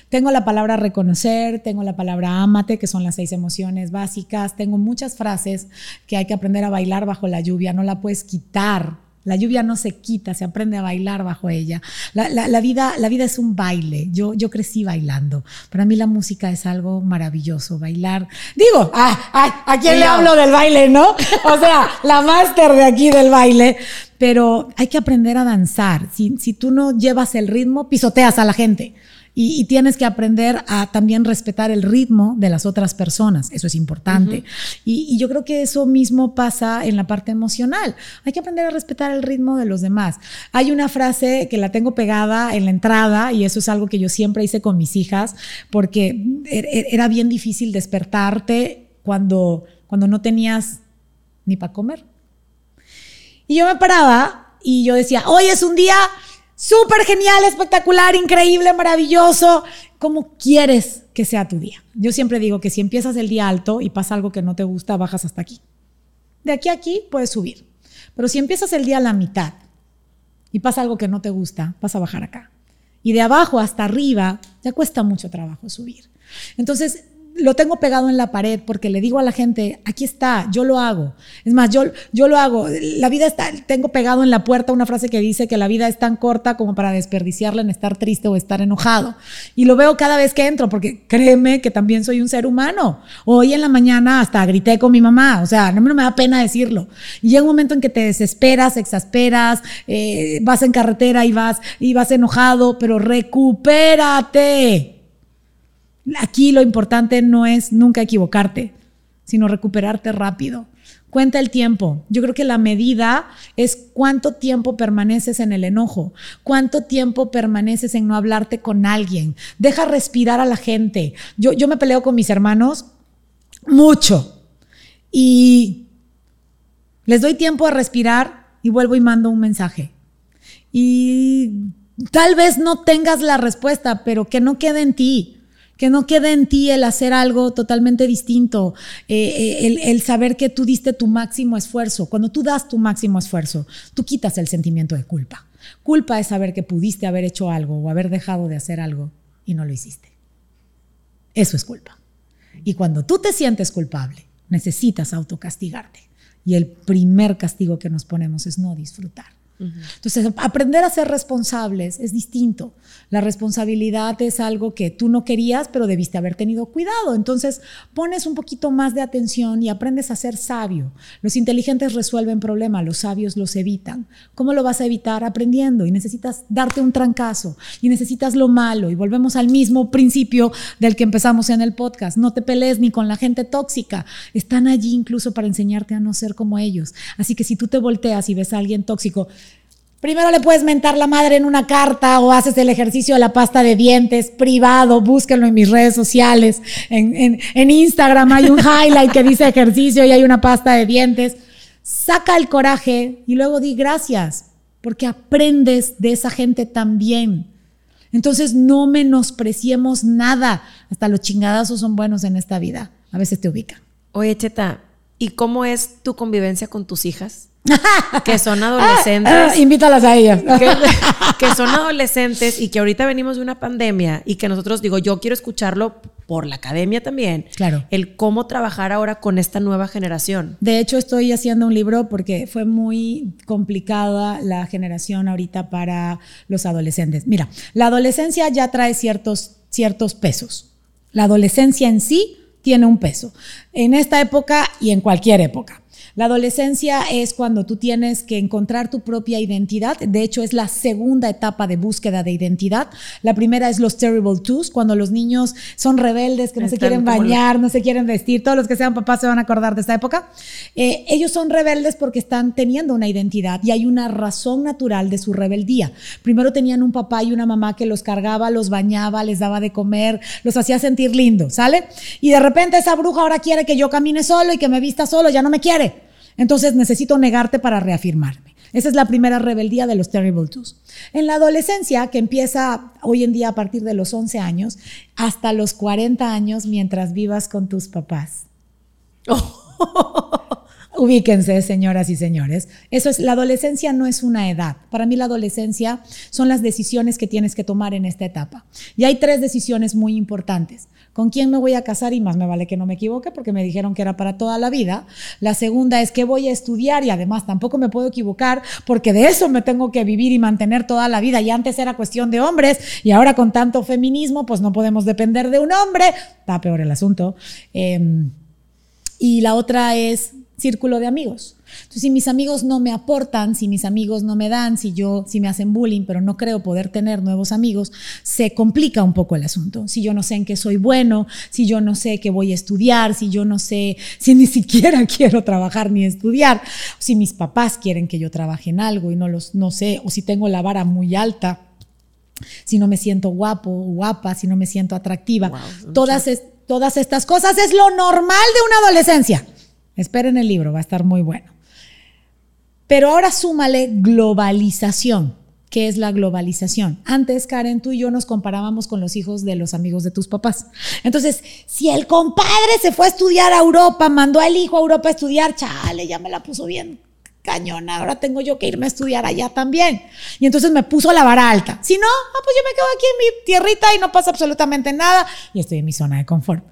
Tengo la palabra reconocer, tengo la palabra ámate, que son las seis emociones básicas. Tengo muchas frases que hay que aprender a bailar bajo la lluvia, no la puedes quitar la lluvia no se quita, se aprende a bailar bajo ella. La, vida, la vida es un baile. Yo, yo crecí bailando. Para mí la música es algo maravilloso. Bailar. Digo, ah, ¿a quién le hablo del baile, no? O sea, la máster de aquí del baile. Pero hay que aprender a danzar. Si, si tú no llevas el ritmo, pisoteas a la gente. Y, tienes que aprender a también respetar el ritmo de las otras personas. Eso es importante. y, yo creo que eso mismo pasa en la parte emocional. Hay que aprender a respetar el ritmo de los demás. Hay una frase que la tengo pegada en la entrada y eso es algo que yo siempre hice con mis hijas porque er, er, era bien difícil despertarte cuando, cuando no tenías ni para comer. Y yo me paraba y yo decía, hoy es un día súper genial, espectacular, increíble, maravilloso. ¿Cómo quieres que sea tu día? Yo siempre digo que si empiezas el día alto y pasa algo que no te gusta, bajas hasta aquí. De aquí a aquí puedes subir. Pero si empiezas el día a la mitad y pasa algo que no te gusta, vas a bajar acá. Y de abajo hasta arriba ya cuesta mucho trabajo subir. Entonces, lo tengo pegado en la pared porque le digo a la gente, aquí está, yo lo hago. Es más, yo, yo lo hago. La vida está, tengo pegado en la puerta una frase que dice que la vida es tan corta como para desperdiciarla en estar triste o estar enojado. Y lo veo cada vez que entro porque créeme que también soy un ser humano. Hoy en la mañana hasta grité con mi mamá, o sea, no me, da pena decirlo. Y llega un momento en que te desesperas, exasperas, eh, vas en carretera y vas, y vas enojado, pero recupérate Aquí lo importante no es nunca equivocarte, sino recuperarte rápido. Cuenta el tiempo. Yo creo que la medida es cuánto tiempo permaneces en el enojo, cuánto tiempo permaneces en no hablarte con alguien. Deja respirar a la gente. Yo, yo me peleo con mis hermanos mucho y les doy tiempo a respirar y vuelvo y mando un mensaje. Y tal vez no tengas la respuesta, pero que no quede en ti que no quede en ti el hacer algo totalmente distinto, eh, eh, el, saber que tú diste tu máximo esfuerzo. Cuando tú das tu máximo esfuerzo, tú quitas el sentimiento de culpa. Culpa es saber que pudiste haber hecho algo o haber dejado de hacer algo y no lo hiciste. Eso es culpa. Y cuando tú te sientes culpable, necesitas autocastigarte. Y el primer castigo que nos ponemos es no disfrutar. Entonces, aprender a ser responsables es distinto. La responsabilidad es algo que tú no querías, pero debiste haber tenido cuidado. Entonces, pones un poquito más de atención y aprendes a ser sabio. Los inteligentes resuelven problemas, los sabios los evitan. ¿Cómo lo vas a evitar? Aprendiendo. Y necesitas darte un trancazo. Y necesitas lo malo. Y volvemos al mismo principio del que empezamos en el podcast. No te pelees ni con la gente tóxica. Están allí incluso para enseñarte a no ser como ellos. Así que si tú te volteas y ves a alguien tóxico, Primero le puedes mentar la madre en una carta o haces el ejercicio de la pasta de dientes privado, búsquenlo en mis redes sociales. En, en, Instagram hay un highlight que dice ejercicio y hay una pasta de dientes. Saca el coraje y luego di gracias, porque aprendes de esa gente también. Entonces no menospreciemos nada. Hasta los chingadazos son buenos en esta vida. A veces te ubican. Oye, Cheta, ¿y cómo es tu convivencia con tus hijas? que son adolescentes. Ah, ah, invítalas a ellas. Que, son adolescentes y que ahorita venimos de una pandemia y que nosotros, digo, yo quiero escucharlo por la academia también. Claro. El cómo trabajar ahora con esta nueva generación. De hecho, estoy haciendo un libro porque fue muy complicada la generación ahorita para los adolescentes. Mira, la adolescencia ya trae ciertos, ciertos pesos. La adolescencia en sí tiene un peso. En esta época y en cualquier época. La adolescencia es cuando tú tienes que encontrar tu propia identidad. De hecho, es la segunda etapa de búsqueda de identidad. La primera es los terrible twos, cuando los niños son rebeldes, que no se quieren bañar, no se quieren vestir. Todos los que sean papás se van a acordar de esta época. Eh, ellos son rebeldes porque están teniendo una identidad y hay una razón natural de su rebeldía. Primero tenían un papá y una mamá que los cargaba, los bañaba, les daba de comer, los hacía sentir lindos, ¿sale? Y de repente esa bruja ahora quiere que yo camine solo y que me vista solo, ya no me quiere. Entonces necesito negarte para reafirmarme. Esa es la primera rebeldía de los Terrible Twos. En la adolescencia, que empieza hoy en día a partir de los 11 años, hasta los 40 años mientras vivas con tus papás. Ubíquense, señoras y señores. Eso es, la adolescencia no es una edad. Para mí la adolescencia son las decisiones que tienes que tomar en esta etapa. Y hay tres decisiones muy importantes con quién me voy a casar y más me vale que no me equivoque porque me dijeron que era para toda la vida. La segunda es qué voy a estudiar y además tampoco me puedo equivocar porque de eso me tengo que vivir y mantener toda la vida. Y antes era cuestión de hombres y ahora con tanto feminismo pues no podemos depender de un hombre. Está peor el asunto. Em, y la otra es círculo de amigos. Entonces, si mis amigos no me aportan, si mis amigos no me dan, si yo, si me hacen bullying, pero no creo poder tener nuevos amigos, se complica un poco el asunto. Si yo no sé en qué soy bueno, si yo no sé qué voy a estudiar, si yo no sé, si ni siquiera quiero trabajar ni estudiar, si mis papás quieren que yo trabaje en algo y no los, no sé, o si tengo la vara muy alta, si no me siento guapo guapa, si no me siento atractiva. todas, todas estas cosas es lo normal de una adolescencia. Esperen el libro, va a estar muy bueno. Pero ahora súmale globalización. ¿Qué es la globalización? Antes, Karen, tú y yo nos comparábamos con los hijos de los amigos de tus papás. Entonces, si el compadre se fue a estudiar a Europa, mandó al hijo a Europa a estudiar, chale, ya me la puso bien cañona, ahora tengo yo que irme a estudiar allá también. Y entonces me puso la vara alta. Si no, ah, pues yo me quedo aquí en mi tierrita y no pasa absolutamente nada y estoy en mi zona de confort.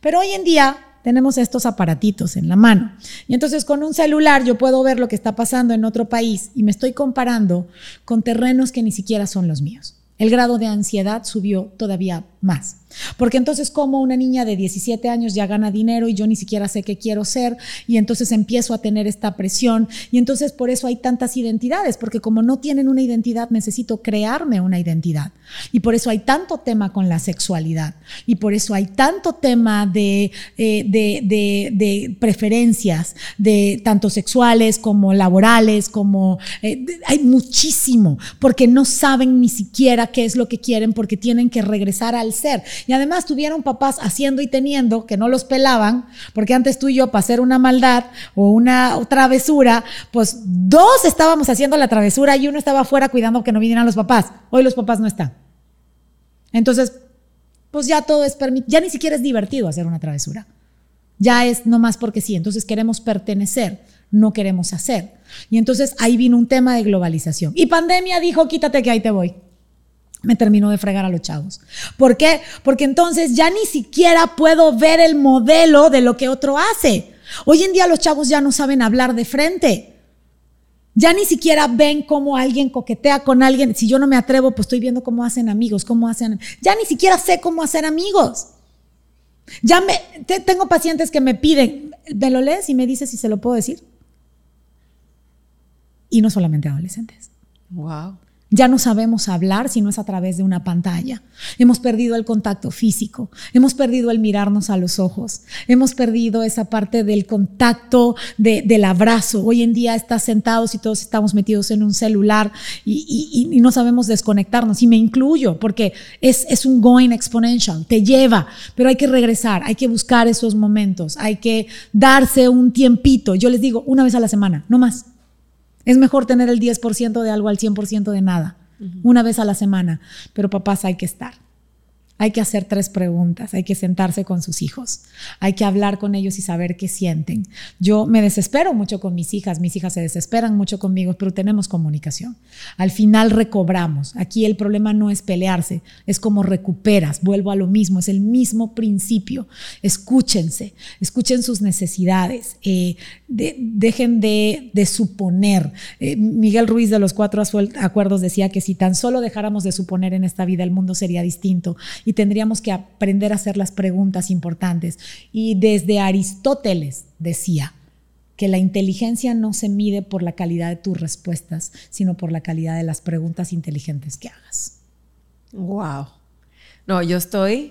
Pero hoy en día tenemos estos aparatitos en la mano. Y entonces con un celular yo puedo ver lo que está pasando en otro país y me estoy comparando con terrenos que ni siquiera son los míos. El grado de ansiedad subió todavía más. Porque entonces como una niña de 17 años ya gana dinero y yo ni siquiera sé qué quiero ser y entonces empiezo a tener esta presión. Y entonces por eso hay tantas identidades, porque como no tienen una identidad necesito crearme una identidad. Y por eso hay tanto tema con la sexualidad. Y por eso hay tanto tema de, eh, de, preferencias, de tanto sexuales como laborales, como eh, hay muchísimo, porque no saben ni siquiera qué es lo que quieren porque tienen que regresar al ser. Y además tuvieron papás haciendo y teniendo que no los pelaban, porque antes tú y yo para hacer una maldad o una travesura, pues dos estábamos haciendo la travesura y uno estaba afuera cuidando que no vinieran los papás. Hoy los papás no están. Entonces, pues ya todo es permitido, ya ni siquiera es divertido hacer una travesura. Ya es no más porque sí, entonces queremos pertenecer, no queremos hacer. Y entonces ahí vino un tema de globalización. Y pandemia dijo, quítate que ahí te voy me terminó de fregar a los chavos. ¿Por qué? Porque entonces ya ni siquiera puedo ver el modelo de lo que otro hace. Hoy en día los chavos ya no saben hablar de frente. Ya ni siquiera ven cómo alguien coquetea con alguien. Si yo no me atrevo, pues estoy viendo cómo hacen amigos, cómo hacen. Ya ni siquiera sé cómo hacer amigos. Ya me tengo pacientes que me piden, ¿me lo lees y me dices si se lo puedo decir? Y no solamente adolescentes. Wow. Ya no sabemos hablar si no es a través de una pantalla. Hemos perdido el contacto físico, hemos perdido el mirarnos a los ojos, hemos perdido esa parte del contacto, del abrazo. Hoy en día estás sentados y todos estamos metidos en un celular y, no sabemos desconectarnos. Y me incluyo porque es, es un going exponential, te lleva, pero hay que regresar, hay que buscar esos momentos, hay que darse un tiempito. Yo les digo, una vez a la semana, no más es mejor tener el 10% de algo al 100% de nada, una vez a la semana, pero papás hay que estar. Hay que hacer tres preguntas, hay que sentarse con sus hijos, hay que hablar con ellos y saber qué sienten. Yo me desespero mucho con mis hijas, mis hijas se desesperan mucho conmigo, pero tenemos comunicación. Al final recobramos. Aquí el problema no es pelearse, es como recuperas. Vuelvo a lo mismo, es el mismo principio. Escúchense, escuchen sus necesidades, eh, dejen de, suponer. Eh, Miguel Ruiz de los Cuatro Acuerdos decía que si tan solo dejáramos de suponer en esta vida, el mundo sería distinto y tendríamos que aprender a hacer las preguntas importantes. Y desde Aristóteles decía que la inteligencia no se mide por la calidad de tus respuestas, sino por la calidad de las preguntas inteligentes que hagas. Wow. No, yo estoy.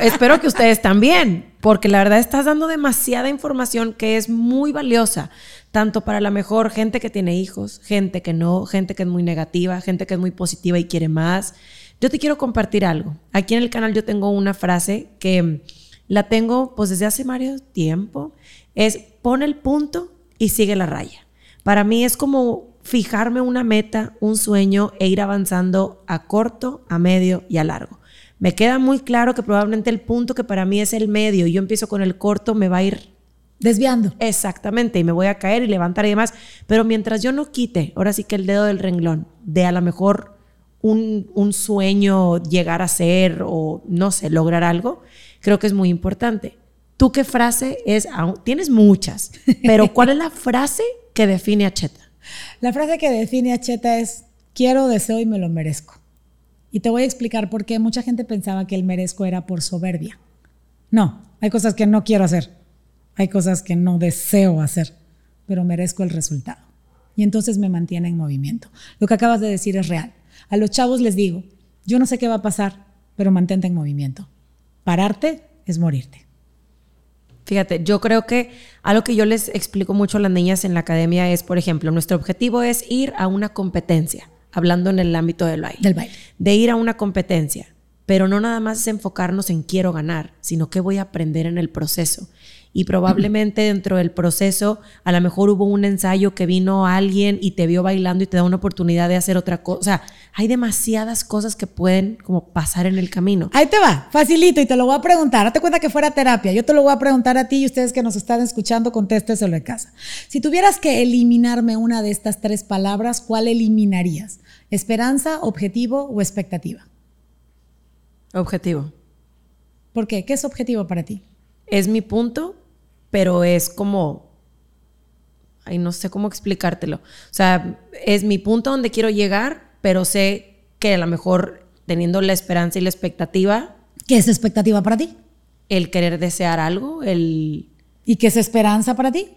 espero que ustedes también, porque la verdad estás dando demasiada información que es muy valiosa, tanto para la mejor gente que tiene hijos, gente que no, gente que es muy negativa, gente que es muy positiva y quiere más. Yo te quiero compartir algo. Aquí en el canal yo tengo una frase que la tengo pues desde hace varios tiempo. Es pon el punto y sigue la raya. Para mí es como fijarme una meta, un sueño e ir avanzando a corto, a medio y a largo. Me queda muy claro que probablemente el punto que para mí es el medio y yo empiezo con el corto me va a ir desviando. Exactamente, y me voy a caer y levantar y demás. Pero mientras yo no quite, ahora sí que el dedo del renglón, de a lo mejor un, sueño llegar a ser o no sé, lograr algo, creo que es muy importante. ¿Tú qué frase es? Tienes muchas, pero ¿cuál es la frase que define a Cheta? La frase que define a Cheta es quiero, deseo y me lo merezco. Y te voy a explicar por qué mucha gente pensaba que el merezco era por soberbia. No, hay cosas que no quiero hacer, hay cosas que no deseo hacer, pero merezco el resultado. Y entonces me mantiene en movimiento. Lo que acabas de decir es real. A los chavos les digo, yo no sé qué va a pasar, pero mantente en movimiento. Pararte es morirte. Fíjate, yo creo que algo que yo les explico mucho a las niñas en la academia es, por ejemplo, nuestro objetivo es ir a una competencia, hablando en el ámbito del baile. Del baile. De ir a una competencia, pero no nada más es enfocarnos en quiero ganar, sino qué voy a aprender en el proceso y probablemente dentro del proceso a lo mejor hubo un ensayo que vino alguien y te vio bailando y te da una oportunidad de hacer otra cosa. O sea, hay demasiadas cosas que pueden como pasar en el camino. Ahí te va, facilito y te lo voy a preguntar. Date cuenta que fuera terapia. Yo te lo voy a preguntar a ti y ustedes que nos están escuchando, contésteselo de casa. Si tuvieras que eliminarme una de estas tres palabras, ¿cuál eliminarías? ¿Esperanza, objetivo o expectativa? Objetivo. ¿Por qué? ¿Qué es objetivo para ti? es mi punto, pero es como, ay, no sé cómo explicártelo. O sea, es mi punto donde quiero llegar, pero sé que a lo mejor teniendo la esperanza y la expectativa. ¿Qué es expectativa para ti? El querer desear algo, el... ¿Y qué es esperanza para ti?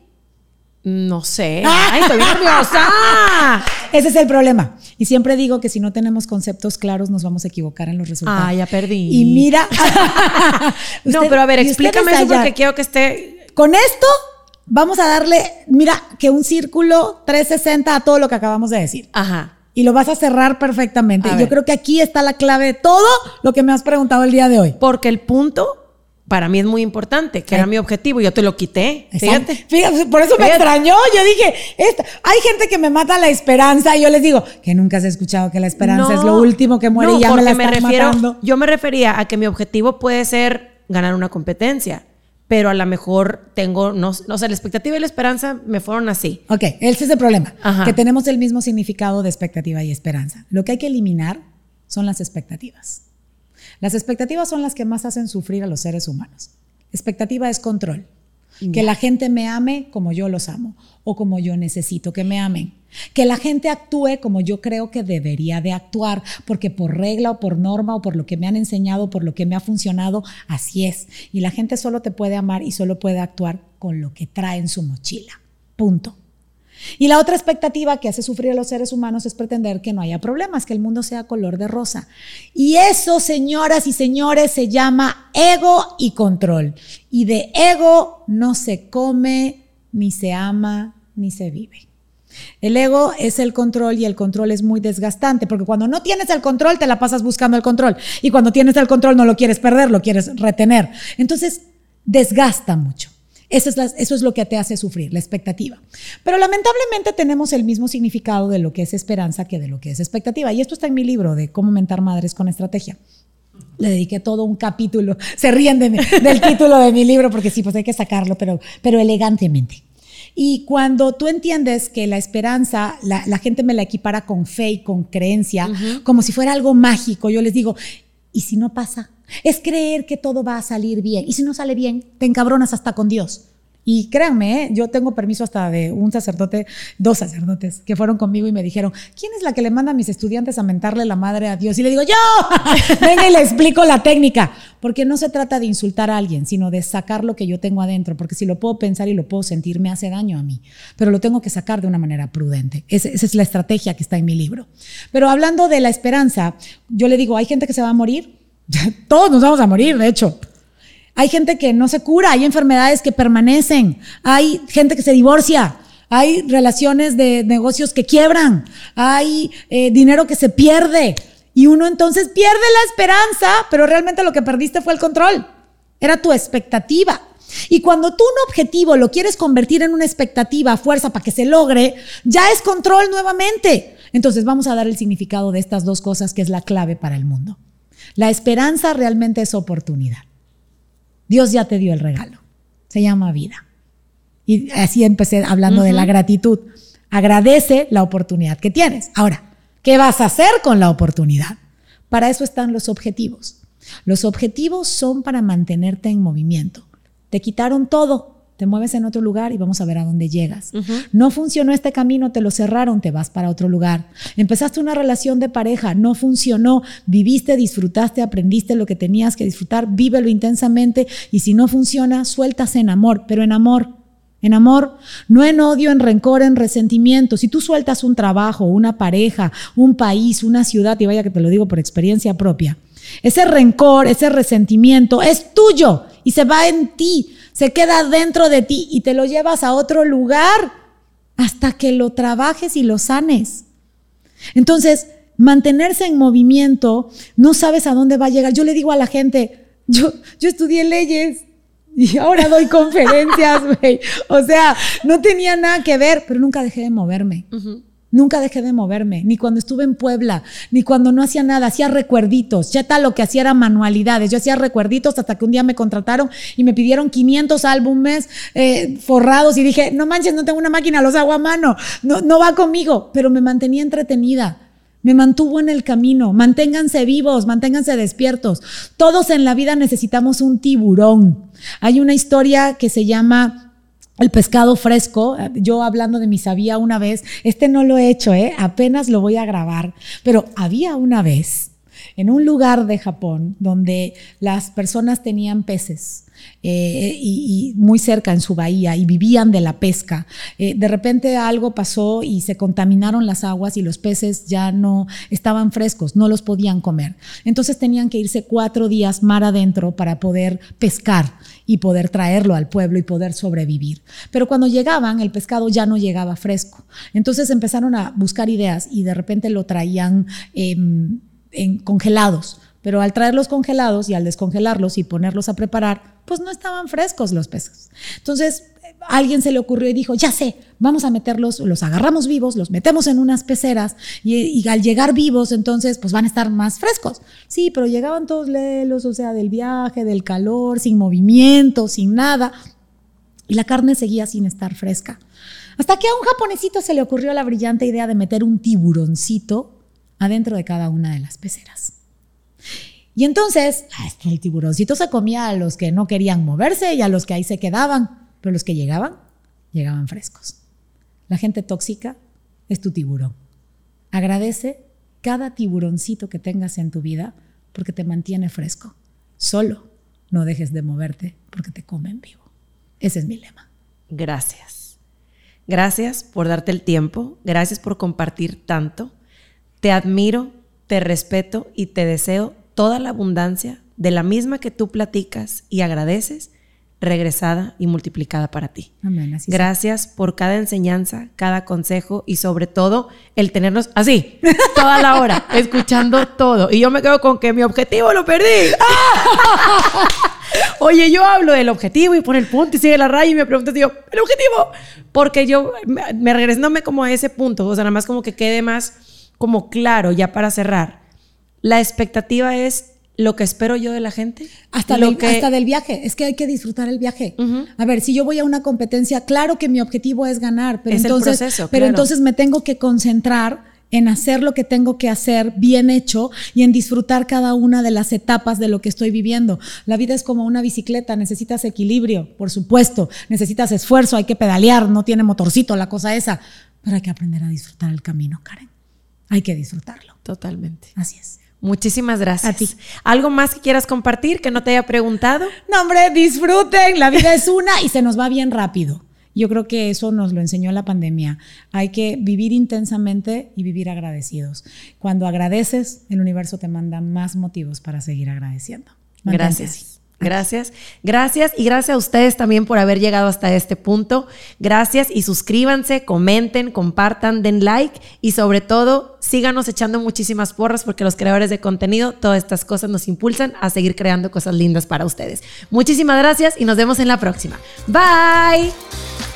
No sé. ¡Ay, estoy nerviosa! Ese es el problema. Y siempre digo que si no tenemos conceptos claros nos vamos a equivocar en los resultados. Ah, ya perdí. Y mira. no, pero a ver, explícame eso porque quiero que esté. Con esto vamos a darle, mira, que un círculo 360 a todo lo que acabamos de decir. Ajá. Y lo vas a cerrar perfectamente. Yo creo que aquí está la clave de todo lo que me has preguntado el día de hoy. Porque el punto para mí es muy importante, que era mi objetivo, yo te lo quité. Fíjate. Fíjate. Por eso me extrañó. Yo dije, hay gente que me mata la esperanza y yo les digo que nunca has escuchado que la esperanza es lo último que muere y ya me la me refiero, Yo me refería a que mi objetivo puede ser ganar una competencia, pero a lo mejor tengo, no, no sé, la expectativa y la esperanza me fueron así. Ok, ese es el problema, que tenemos el mismo significado de expectativa y esperanza. Lo que hay que eliminar son las expectativas. Las expectativas son las que más hacen sufrir a los seres humanos. Expectativa es control. Que la gente me ame como yo los amo o como yo necesito que me amen. Que la gente actúe como yo creo que debería de actuar, porque por regla o por norma o por lo que me han enseñado, por lo que me ha funcionado, así es. Y la gente solo te puede amar y solo puede actuar con lo que trae en su mochila. Punto. Y la otra expectativa que hace sufrir a los seres humanos es pretender que no haya problemas, que el mundo sea color de rosa. Y eso, señoras y señores, se llama ego y control. Y de ego no se come, ni se ama, ni se vive. El ego es el control y el control es muy desgastante, porque cuando no tienes el control te la pasas buscando el control y cuando tienes el control no lo quieres perder, lo quieres retener. Entonces, desgasta mucho. Eso es, lo que te hace sufrir, la expectativa. Pero lamentablemente tenemos el mismo significado de lo que es esperanza que de lo que es expectativa. Y esto está en mi libro de cómo mentar madres con estrategia. Le dediqué todo un capítulo. Se ríen del título de mi libro porque sí, pues hay que sacarlo, pero, pero elegantemente. Y cuando tú entiendes que la esperanza, la, gente me la equipara con fe y con creencia, como si fuera algo mágico, yo les digo, ¿y si no pasa? Es creer que todo va a salir bien. Y si no sale bien, te encabronas hasta con Dios. Y créanme, ¿eh? yo tengo permiso hasta de un sacerdote, dos sacerdotes, que fueron conmigo y me dijeron, ¿quién es la que le manda a mis estudiantes a mentarle la madre a Dios? Y le digo, yo, venga y le explico la técnica, porque no se trata de insultar a alguien, sino de sacar lo que yo tengo adentro, porque si lo puedo pensar y lo puedo sentir, me hace daño a mí, pero lo tengo que sacar de una manera prudente. esa es la estrategia que está en mi libro. Pero hablando de la esperanza, yo le digo, hay gente que se va a morir, Todos nos vamos a morir, de hecho. Hay gente que no se cura, hay enfermedades que permanecen, hay gente que se divorcia, hay relaciones de negocios que quiebran, hay eh, dinero que se pierde. Y uno entonces pierde la esperanza, pero realmente lo que perdiste fue el control. Era tu expectativa. Y cuando tú un objetivo lo quieres convertir en una expectativa fuerza para que se logre, ya es control nuevamente. Entonces vamos a dar el significado de estas dos cosas que es la clave para el mundo. La esperanza realmente es oportunidad. Dios ya te dio el regalo. Se llama vida. Y así empecé hablando de la gratitud. Agradece la oportunidad que tienes. Ahora, ¿qué vas a hacer con la oportunidad? Para eso están los objetivos. Los objetivos son para mantenerte en movimiento. Te quitaron todo, te mueves en otro lugar y vamos a ver a dónde llegas. No funcionó este camino, te lo cerraron, te vas para otro lugar. Empezaste una relación de pareja, no funcionó, viviste, disfrutaste, aprendiste lo que tenías que disfrutar, vívelo intensamente y si no funciona, sueltas en amor, pero en amor. En amor, no en odio, en rencor, en resentimiento. Si tú sueltas un trabajo, una pareja, un país, una ciudad, y vaya que te lo digo por experiencia propia, ese rencor, ese resentimiento es tuyo y se va en ti se queda dentro de ti y te lo llevas a otro lugar hasta que lo trabajes y lo sanes. Entonces, mantenerse en movimiento, no sabes a dónde va a llegar. Yo le digo a la gente, yo, yo estudié leyes y ahora doy conferencias, güey. O sea, no tenía nada que ver, pero nunca dejé de moverme. Nunca dejé de moverme, ni cuando estuve en Puebla, ni cuando no hacía nada, hacía recuerditos. Ya tal lo que hacía era manualidades. Yo hacía recuerditos hasta que un día me contrataron y me pidieron 500 álbumes eh, forrados y dije, no manches, no tengo una máquina, los hago a mano, no, no va conmigo, pero me mantenía entretenida me mantuvo en el camino. Manténganse vivos, manténganse despiertos. Todos en la vida necesitamos un tiburón. Hay una historia que se llama el pescado fresco, yo hablando de mi sabía una vez, este no lo he hecho, ¿eh? apenas lo voy a grabar, pero había una vez en un lugar de Japón donde las personas tenían peces eh, y, muy cerca en su bahía y vivían de la pesca. Eh, de repente algo pasó y se contaminaron las aguas y los peces ya no estaban frescos, no los podían comer. Entonces tenían que irse cuatro días mar adentro para poder pescar y poder traerlo al pueblo y poder sobrevivir. Pero cuando llegaban, el pescado ya no llegaba fresco. Entonces empezaron a buscar ideas y de repente lo traían em, en congelados pero al traerlos congelados y al descongelarlos y ponerlos a preparar, pues no estaban frescos los peces. Entonces, alguien se le ocurrió y dijo, ya sé, vamos a meterlos, los agarramos vivos, los metemos en unas peceras y, al llegar vivos, entonces, pues van a estar más frescos. Sí, pero llegaban todos lelos, o sea, del viaje, del calor, sin movimiento, sin nada, y la carne seguía sin estar fresca. Hasta que a un japonesito se le ocurrió la brillante idea de meter un tiburoncito adentro de cada una de las peceras. Y entonces, ah, el tiburoncito se comía a los que no querían moverse y a los que ahí se quedaban, pero los que llegaban, llegaban frescos. La gente tóxica es tu tiburón. Agradece cada tiburoncito que tengas en tu vida porque te mantiene fresco. Solo no dejes de moverte porque te comen vivo. Ese es mi lema. Gracias. Gracias por darte el tiempo. Gracias por compartir tanto. Te admiro, te respeto y te deseo toda la abundancia de la misma que tú platicas y agradeces, regresada y multiplicada para ti. Amén, Gracias por cada enseñanza, cada consejo y sobre todo el tenernos así, toda la hora, escuchando todo. Y yo me quedo con que mi objetivo lo perdí. Oye, yo hablo del objetivo y pone el punto y sigue la raya y me pregunto, digo, ¿el objetivo? Porque yo me regresándome como a ese punto, o sea, nada más como que quede más como claro ya para cerrar la expectativa es lo que espero yo de la gente. Hasta, lo que... hasta del viaje. Es que hay que disfrutar el viaje. A ver, si yo voy a una competencia, claro que mi objetivo es ganar, pero, entonces, pero entonces me tengo que concentrar en hacer lo que tengo que hacer bien hecho y en disfrutar cada una de las etapas de lo que estoy viviendo. La vida es como una bicicleta, necesitas equilibrio, por supuesto, necesitas esfuerzo, hay que pedalear, no tiene motorcito la cosa esa, pero hay que aprender a disfrutar el camino, Karen. Hay que disfrutarlo. Totalmente. Así es. Muchísimas gracias. A ti. ¿Algo más que quieras compartir que no te haya preguntado? No, hombre, disfruten. La vida es una y se nos va bien rápido. Yo creo que eso nos lo enseñó la pandemia. Hay que vivir intensamente y vivir agradecidos. Cuando agradeces, el universo te manda más motivos para seguir agradeciendo. Gracias. Gracias, gracias y gracias a ustedes también por haber llegado hasta este punto. Gracias y suscríbanse, comenten, compartan, den like y sobre todo síganos echando muchísimas porras porque los creadores de contenido, todas estas cosas nos impulsan a seguir creando cosas lindas para ustedes. Muchísimas gracias y nos vemos en la próxima. Bye.